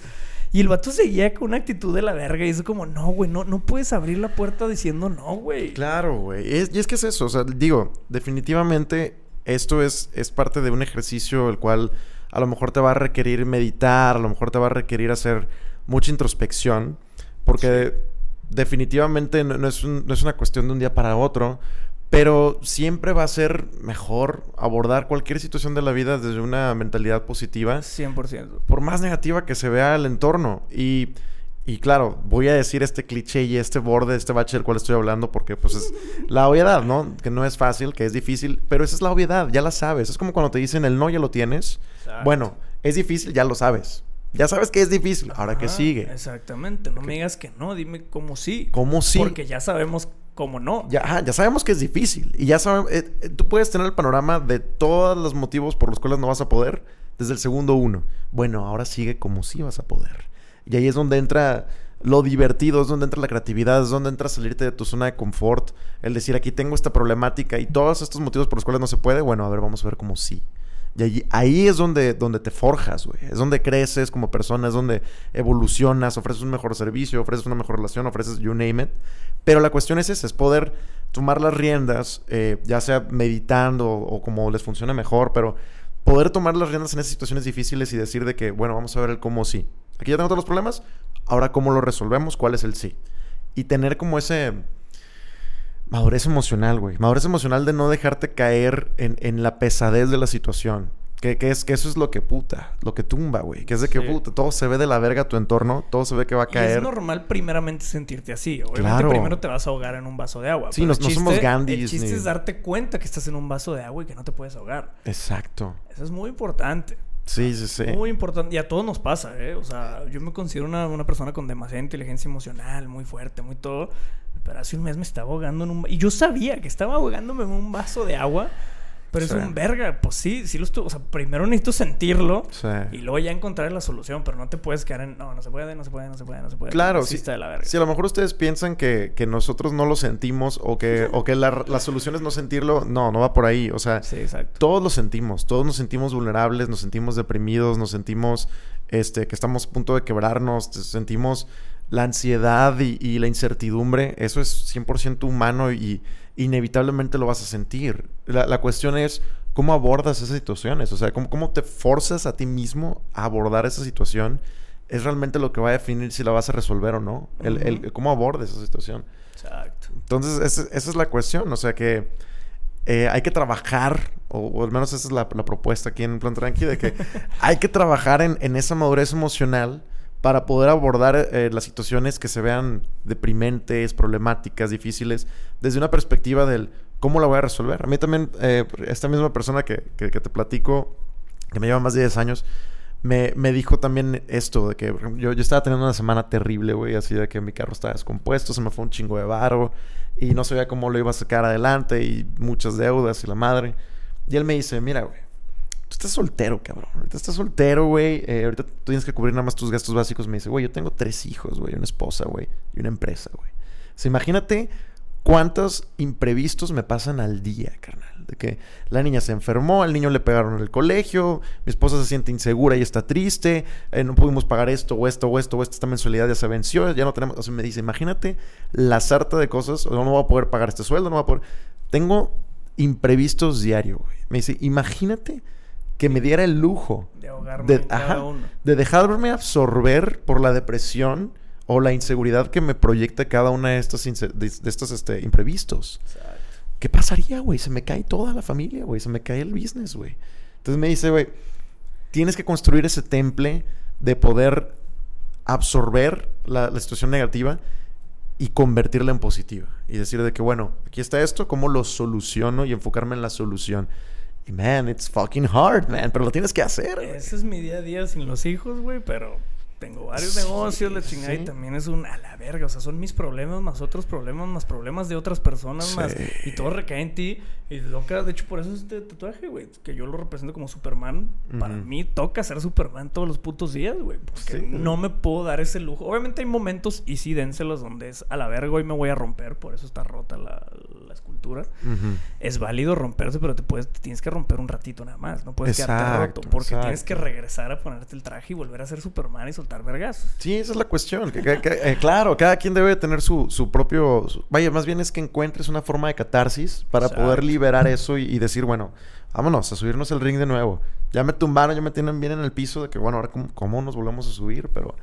Y el vato seguía con una actitud de la verga. Y es como, no, güey. No, no puedes abrir la puerta diciendo no, güey. Claro, güey. Es- y es que es eso. O sea, digo, definitivamente esto es, es parte de un ejercicio el cual a lo mejor te va a requerir meditar, a lo mejor te va a requerir hacer mucha introspección, porque definitivamente no, no es un- no es una cuestión de un día para otro, pero siempre va a ser mejor abordar cualquier situación de la vida desde una mentalidad positiva 100%. por más negativa que se vea el entorno. Y, y claro, voy a decir este cliché y este borde, este bache del cual estoy hablando, porque pues es la obviedad, ¿no? Que no es fácil, que es difícil, pero esa es la obviedad, ya la sabes. Es como cuando te dicen el no, ya lo tienes. Exacto. Bueno, es difícil, ya lo sabes. Ya sabes que es difícil, ahora que sigue. Exactamente. No me digas que no. Dime cómo sí. ¿Cómo sí? Porque ya sabemos cómo no. Ya, ajá, ya sabemos que es difícil. Y ya sabemos, eh, eh, tú puedes tener el panorama de todos los motivos por los cuales no vas a poder desde el segundo uno. Bueno, ahora sigue como si vas a poder. Y ahí es donde entra lo divertido, es donde entra la creatividad, es donde entra salirte de tu zona de confort. El decir, aquí tengo esta problemática y todos estos motivos por los cuales no se puede. Bueno, a ver, vamos a ver cómo sí. Y allí- ahí es donde, donde te forjas, güey. Es donde creces como persona, es donde evolucionas, ofreces un mejor servicio, ofreces una mejor relación, ofreces you name it. Pero la cuestión es esa, es poder tomar las riendas, eh, ya sea meditando o, como les funcione mejor, pero poder tomar las riendas en esas situaciones difíciles y decir de que, bueno, vamos a ver el cómo sí. Aquí ya tengo todos los problemas, ahora cómo lo resolvemos, cuál es el sí. Y tener como ese... Madurez emocional, güey. Madurez emocional de no dejarte caer en, en la pesadez de la situación. Que, que es que eso es lo que puta, lo que tumba, güey. Que es de que Sí. puta, todo se ve de la verga a tu entorno, todo se ve que va a Y caer. es normal primeramente sentirte así. Obviamente Claro. primero te vas a ahogar en un vaso de agua. Sí, no- somos Gandhis El chiste ni- es darte cuenta que estás en un vaso de agua y que no te puedes ahogar. Exacto. Eso es muy importante. Sí, sí, sí. Muy importante. Y a todos nos pasa, ¿eh? O sea, yo me considero una, una persona con demasiada inteligencia emocional, muy fuerte, muy todo. Pero hace un mes me estaba ahogando en un... Y yo sabía que estaba ahogándome en un vaso de agua. Pero Sí. es un verga. Pues sí, sí lo estuvo... O sea, primero necesito sentirlo. Sí. Y luego ya encontrar la solución. Pero no te puedes quedar en... No, no se puede, no se puede, no se puede, no se puede. Claro, sí. está de la verga. Si a lo mejor ustedes piensan que, que nosotros no lo sentimos o que, o que la, la solución es no sentirlo, no, no va por ahí. O sea, Sí, todos lo sentimos, todos nos sentimos vulnerables, nos sentimos deprimidos, nos sentimos este, que estamos a punto de quebrarnos, sentimos la ansiedad y, y la incertidumbre. Eso es 100% humano y inevitablemente lo vas a sentir. La, la cuestión es cómo abordas esas situaciones. O sea, cómo, cómo te forzas a ti mismo a abordar esa situación es realmente lo que va a definir si la vas a resolver o no. el, el, cómo abordes esa situación. Exacto. Entonces, esa, esa es la cuestión. O sea que eh, hay que trabajar, o, al menos esa es la, propuesta aquí en Plan Tranqui, de que hay que trabajar en, en, esa madurez emocional para poder abordar eh, las situaciones que se vean deprimentes, problemáticas, difíciles, desde una perspectiva del cómo la voy a resolver. A mí también, eh, esta misma persona que, te platico, que me lleva más de 10 años, me, dijo también esto, de que yo, estaba teniendo una semana terrible, güey, así de que mi carro estaba descompuesto, se me fue un chingo de barro y no sabía cómo lo iba a sacar adelante y muchas deudas y la madre. Y él me dice, mira, güey, estás soltero, cabrón. Ahorita estás soltero, güey. Eh, ahorita tú tienes que cubrir nada más tus gastos básicos. Me dice, güey, yo tengo tres hijos, güey, una esposa, güey, y una empresa, güey. O sea, imagínate cuántos imprevistos me pasan al día, carnal. De que la niña se enfermó, al niño le pegaron en el colegio, mi esposa se siente insegura y está triste, eh, no pudimos pagar esto o esto o esto o esta mensualidad ya se venció, ya no tenemos. O sea, me dice, imagínate la sarta de cosas, no voy a poder pagar este sueldo, no voy a poder. Tengo imprevistos diario, güey. Me dice, imagínate que me diera el lujo de ahogarme de, de dejarme absorber por la depresión o la inseguridad que me proyecta cada una de estos, de, estos este, imprevistos. ¿Qué pasaría, güey? Se me cae toda la familia, güey. Se me cae el business, güey. Entonces me dice, güey, tienes que construir ese temple de poder absorber la, situación negativa y convertirla en positiva. Y decir de que, bueno, aquí está esto, ¿cómo lo soluciono? Y enfocarme en la solución. Y man, it's fucking hard, man. Pero lo tienes que hacer. Ese es mi día a día sin los hijos, güey. Pero tengo varios negocios, la chingada, y también es un a la verga. O sea, son mis problemas más otros problemas, más problemas de otras personas, más. Y todo recae en ti. Y toca, de hecho, por eso es este tatuaje, güey. Que yo lo represento como Superman. Para mí toca ser Superman todos los putos días, güey. Porque no me puedo dar ese lujo. Obviamente hay momentos, y sí, dénselos, donde es a la verga, hoy me voy a romper. Por eso está rota la, escultura. Es válido romperse, pero te puedes, tienes que romper un ratito nada más. No puedes quedarte roto. Porque tienes que regresar a ponerte el traje y volver a ser Superman y soltar vergas. Sí, esa es la cuestión. Eh, claro, cada quien debe tener su, propio... vaya, más bien es que encuentres una forma de catarsis para poder liberar eso y, decir, bueno, vámonos a subirnos el ring de nuevo. Ya me tumbaron, ya me tienen bien en el piso de que, bueno, ahora cómo, nos volvemos a subir, pero...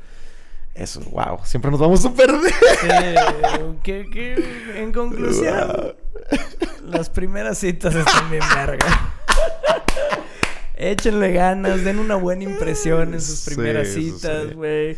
Eso, wow, siempre nos vamos a perder. en conclusión, las primeras citas están bien verga. Échenle ganas, den una buena impresión en sus primeras citas, güey.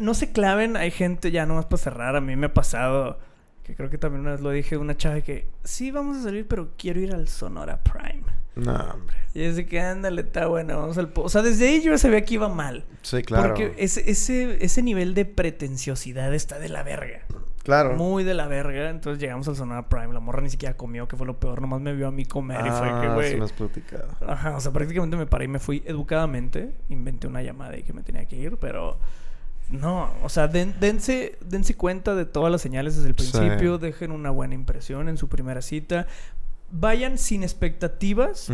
No, se claven, hay gente, ya nomás para cerrar, a mí me ha pasado, que creo que también una vez lo dije, una chava que, sí, vamos a salir, pero quiero ir al Sonora Prime. No, hombre. Y es de que, ándale, está bueno, vamos al... O sea, desde ahí yo sabía que iba mal. Sí, claro. Porque ese, ese, ese nivel de pretenciosidad está de la verga. Claro. Muy de la verga. Entonces llegamos al Sonora Prime. La morra ni siquiera comió, que fue lo peor. Nomás me vio a mí comer y fue que, ah, güey. Ajá, o sea, prácticamente me paré y me fui educadamente. Inventé una llamada y que me tenía que ir, pero. No, o sea, dense, dense cuenta de todas las señales desde el principio. Dejen una buena impresión en su primera cita. Vayan sin expectativas.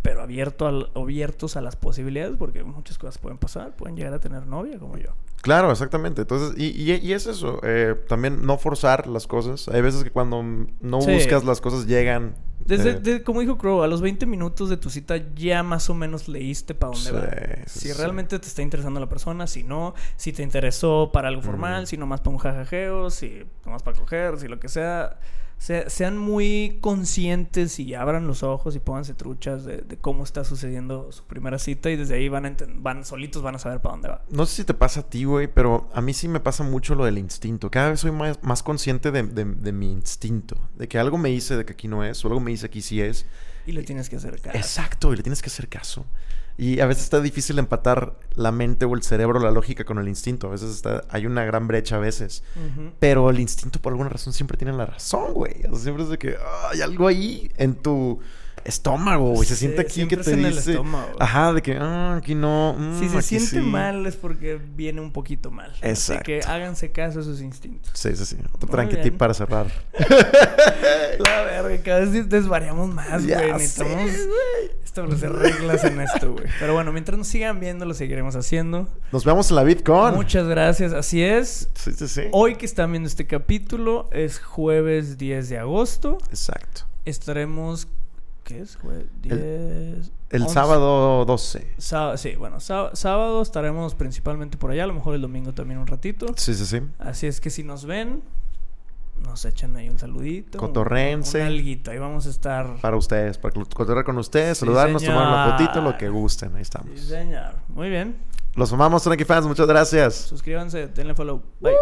pero abierto abiertos a las posibilidades porque muchas cosas pueden pasar. Pueden llegar a tener novia como yo. Claro, exactamente. Entonces, y, y, es eso, eh, también no forzar las cosas. Hay veces que cuando no buscas las cosas llegan. Desde, eh, como dijo Crow, a los 20 minutos de tu cita ya más o menos leíste para dónde va. si realmente te está interesando la persona, si no, si te interesó para algo formal, si nomás para un jajajeo, si nomás para coger, si lo que sea sean muy conscientes y abran los ojos y pónganse truchas de, cómo está sucediendo su primera cita y desde ahí van, van solitos van a saber para dónde va. No sé si te pasa a ti, güey, pero a mí sí me pasa mucho lo del instinto. Cada vez soy más, más consciente de, de, mi instinto, de que algo me dice de que aquí no es o algo me dice aquí sí es. Y le tienes que hacer caso. Exacto, y le tienes que hacer caso. Y a veces está difícil empatar la mente o el cerebro, la lógica con el instinto. A veces está, hay una gran brecha a veces. Pero el instinto por alguna razón siempre tiene la razón, güey. siempre es de que hay algo ahí en tu estómago, güey. Se siente aquí que te dice. Ajá, de que, ah, aquí no. Mm, si se siente mal es porque viene un poquito mal. Exacto. Así que háganse caso a sus instintos. Sí, sí, sí. Otro para cerrar. La verga, cada vez desvariamos más, güey. Necesitamos establecer reglas en esto, güey. Pero bueno, mientras nos sigan viendo, lo seguiremos haciendo. Nos vemos en la VidCon. Muchas gracias. Así es. Sí, sí, sí. Hoy que están viendo este capítulo es jueves 10 de agosto. Exacto. Estaremos ¿Qué es? 10, El 11. sábado 12. Sá- sí, bueno, sá- sábado estaremos principalmente por allá, a lo mejor el domingo también un ratito. Sí, sí, sí. Así es que si nos ven, nos echan ahí un saludito. Cotorrense. Un, alguito, ahí vamos a estar. Para ustedes, para cotorrear con ustedes, Sí, saludarnos, tomar una fotito, lo que gusten. Ahí estamos. Sí, señor. Muy bien. Los amamos, Trunky fans. Muchas gracias. Suscríbanse, denle follow. Bye.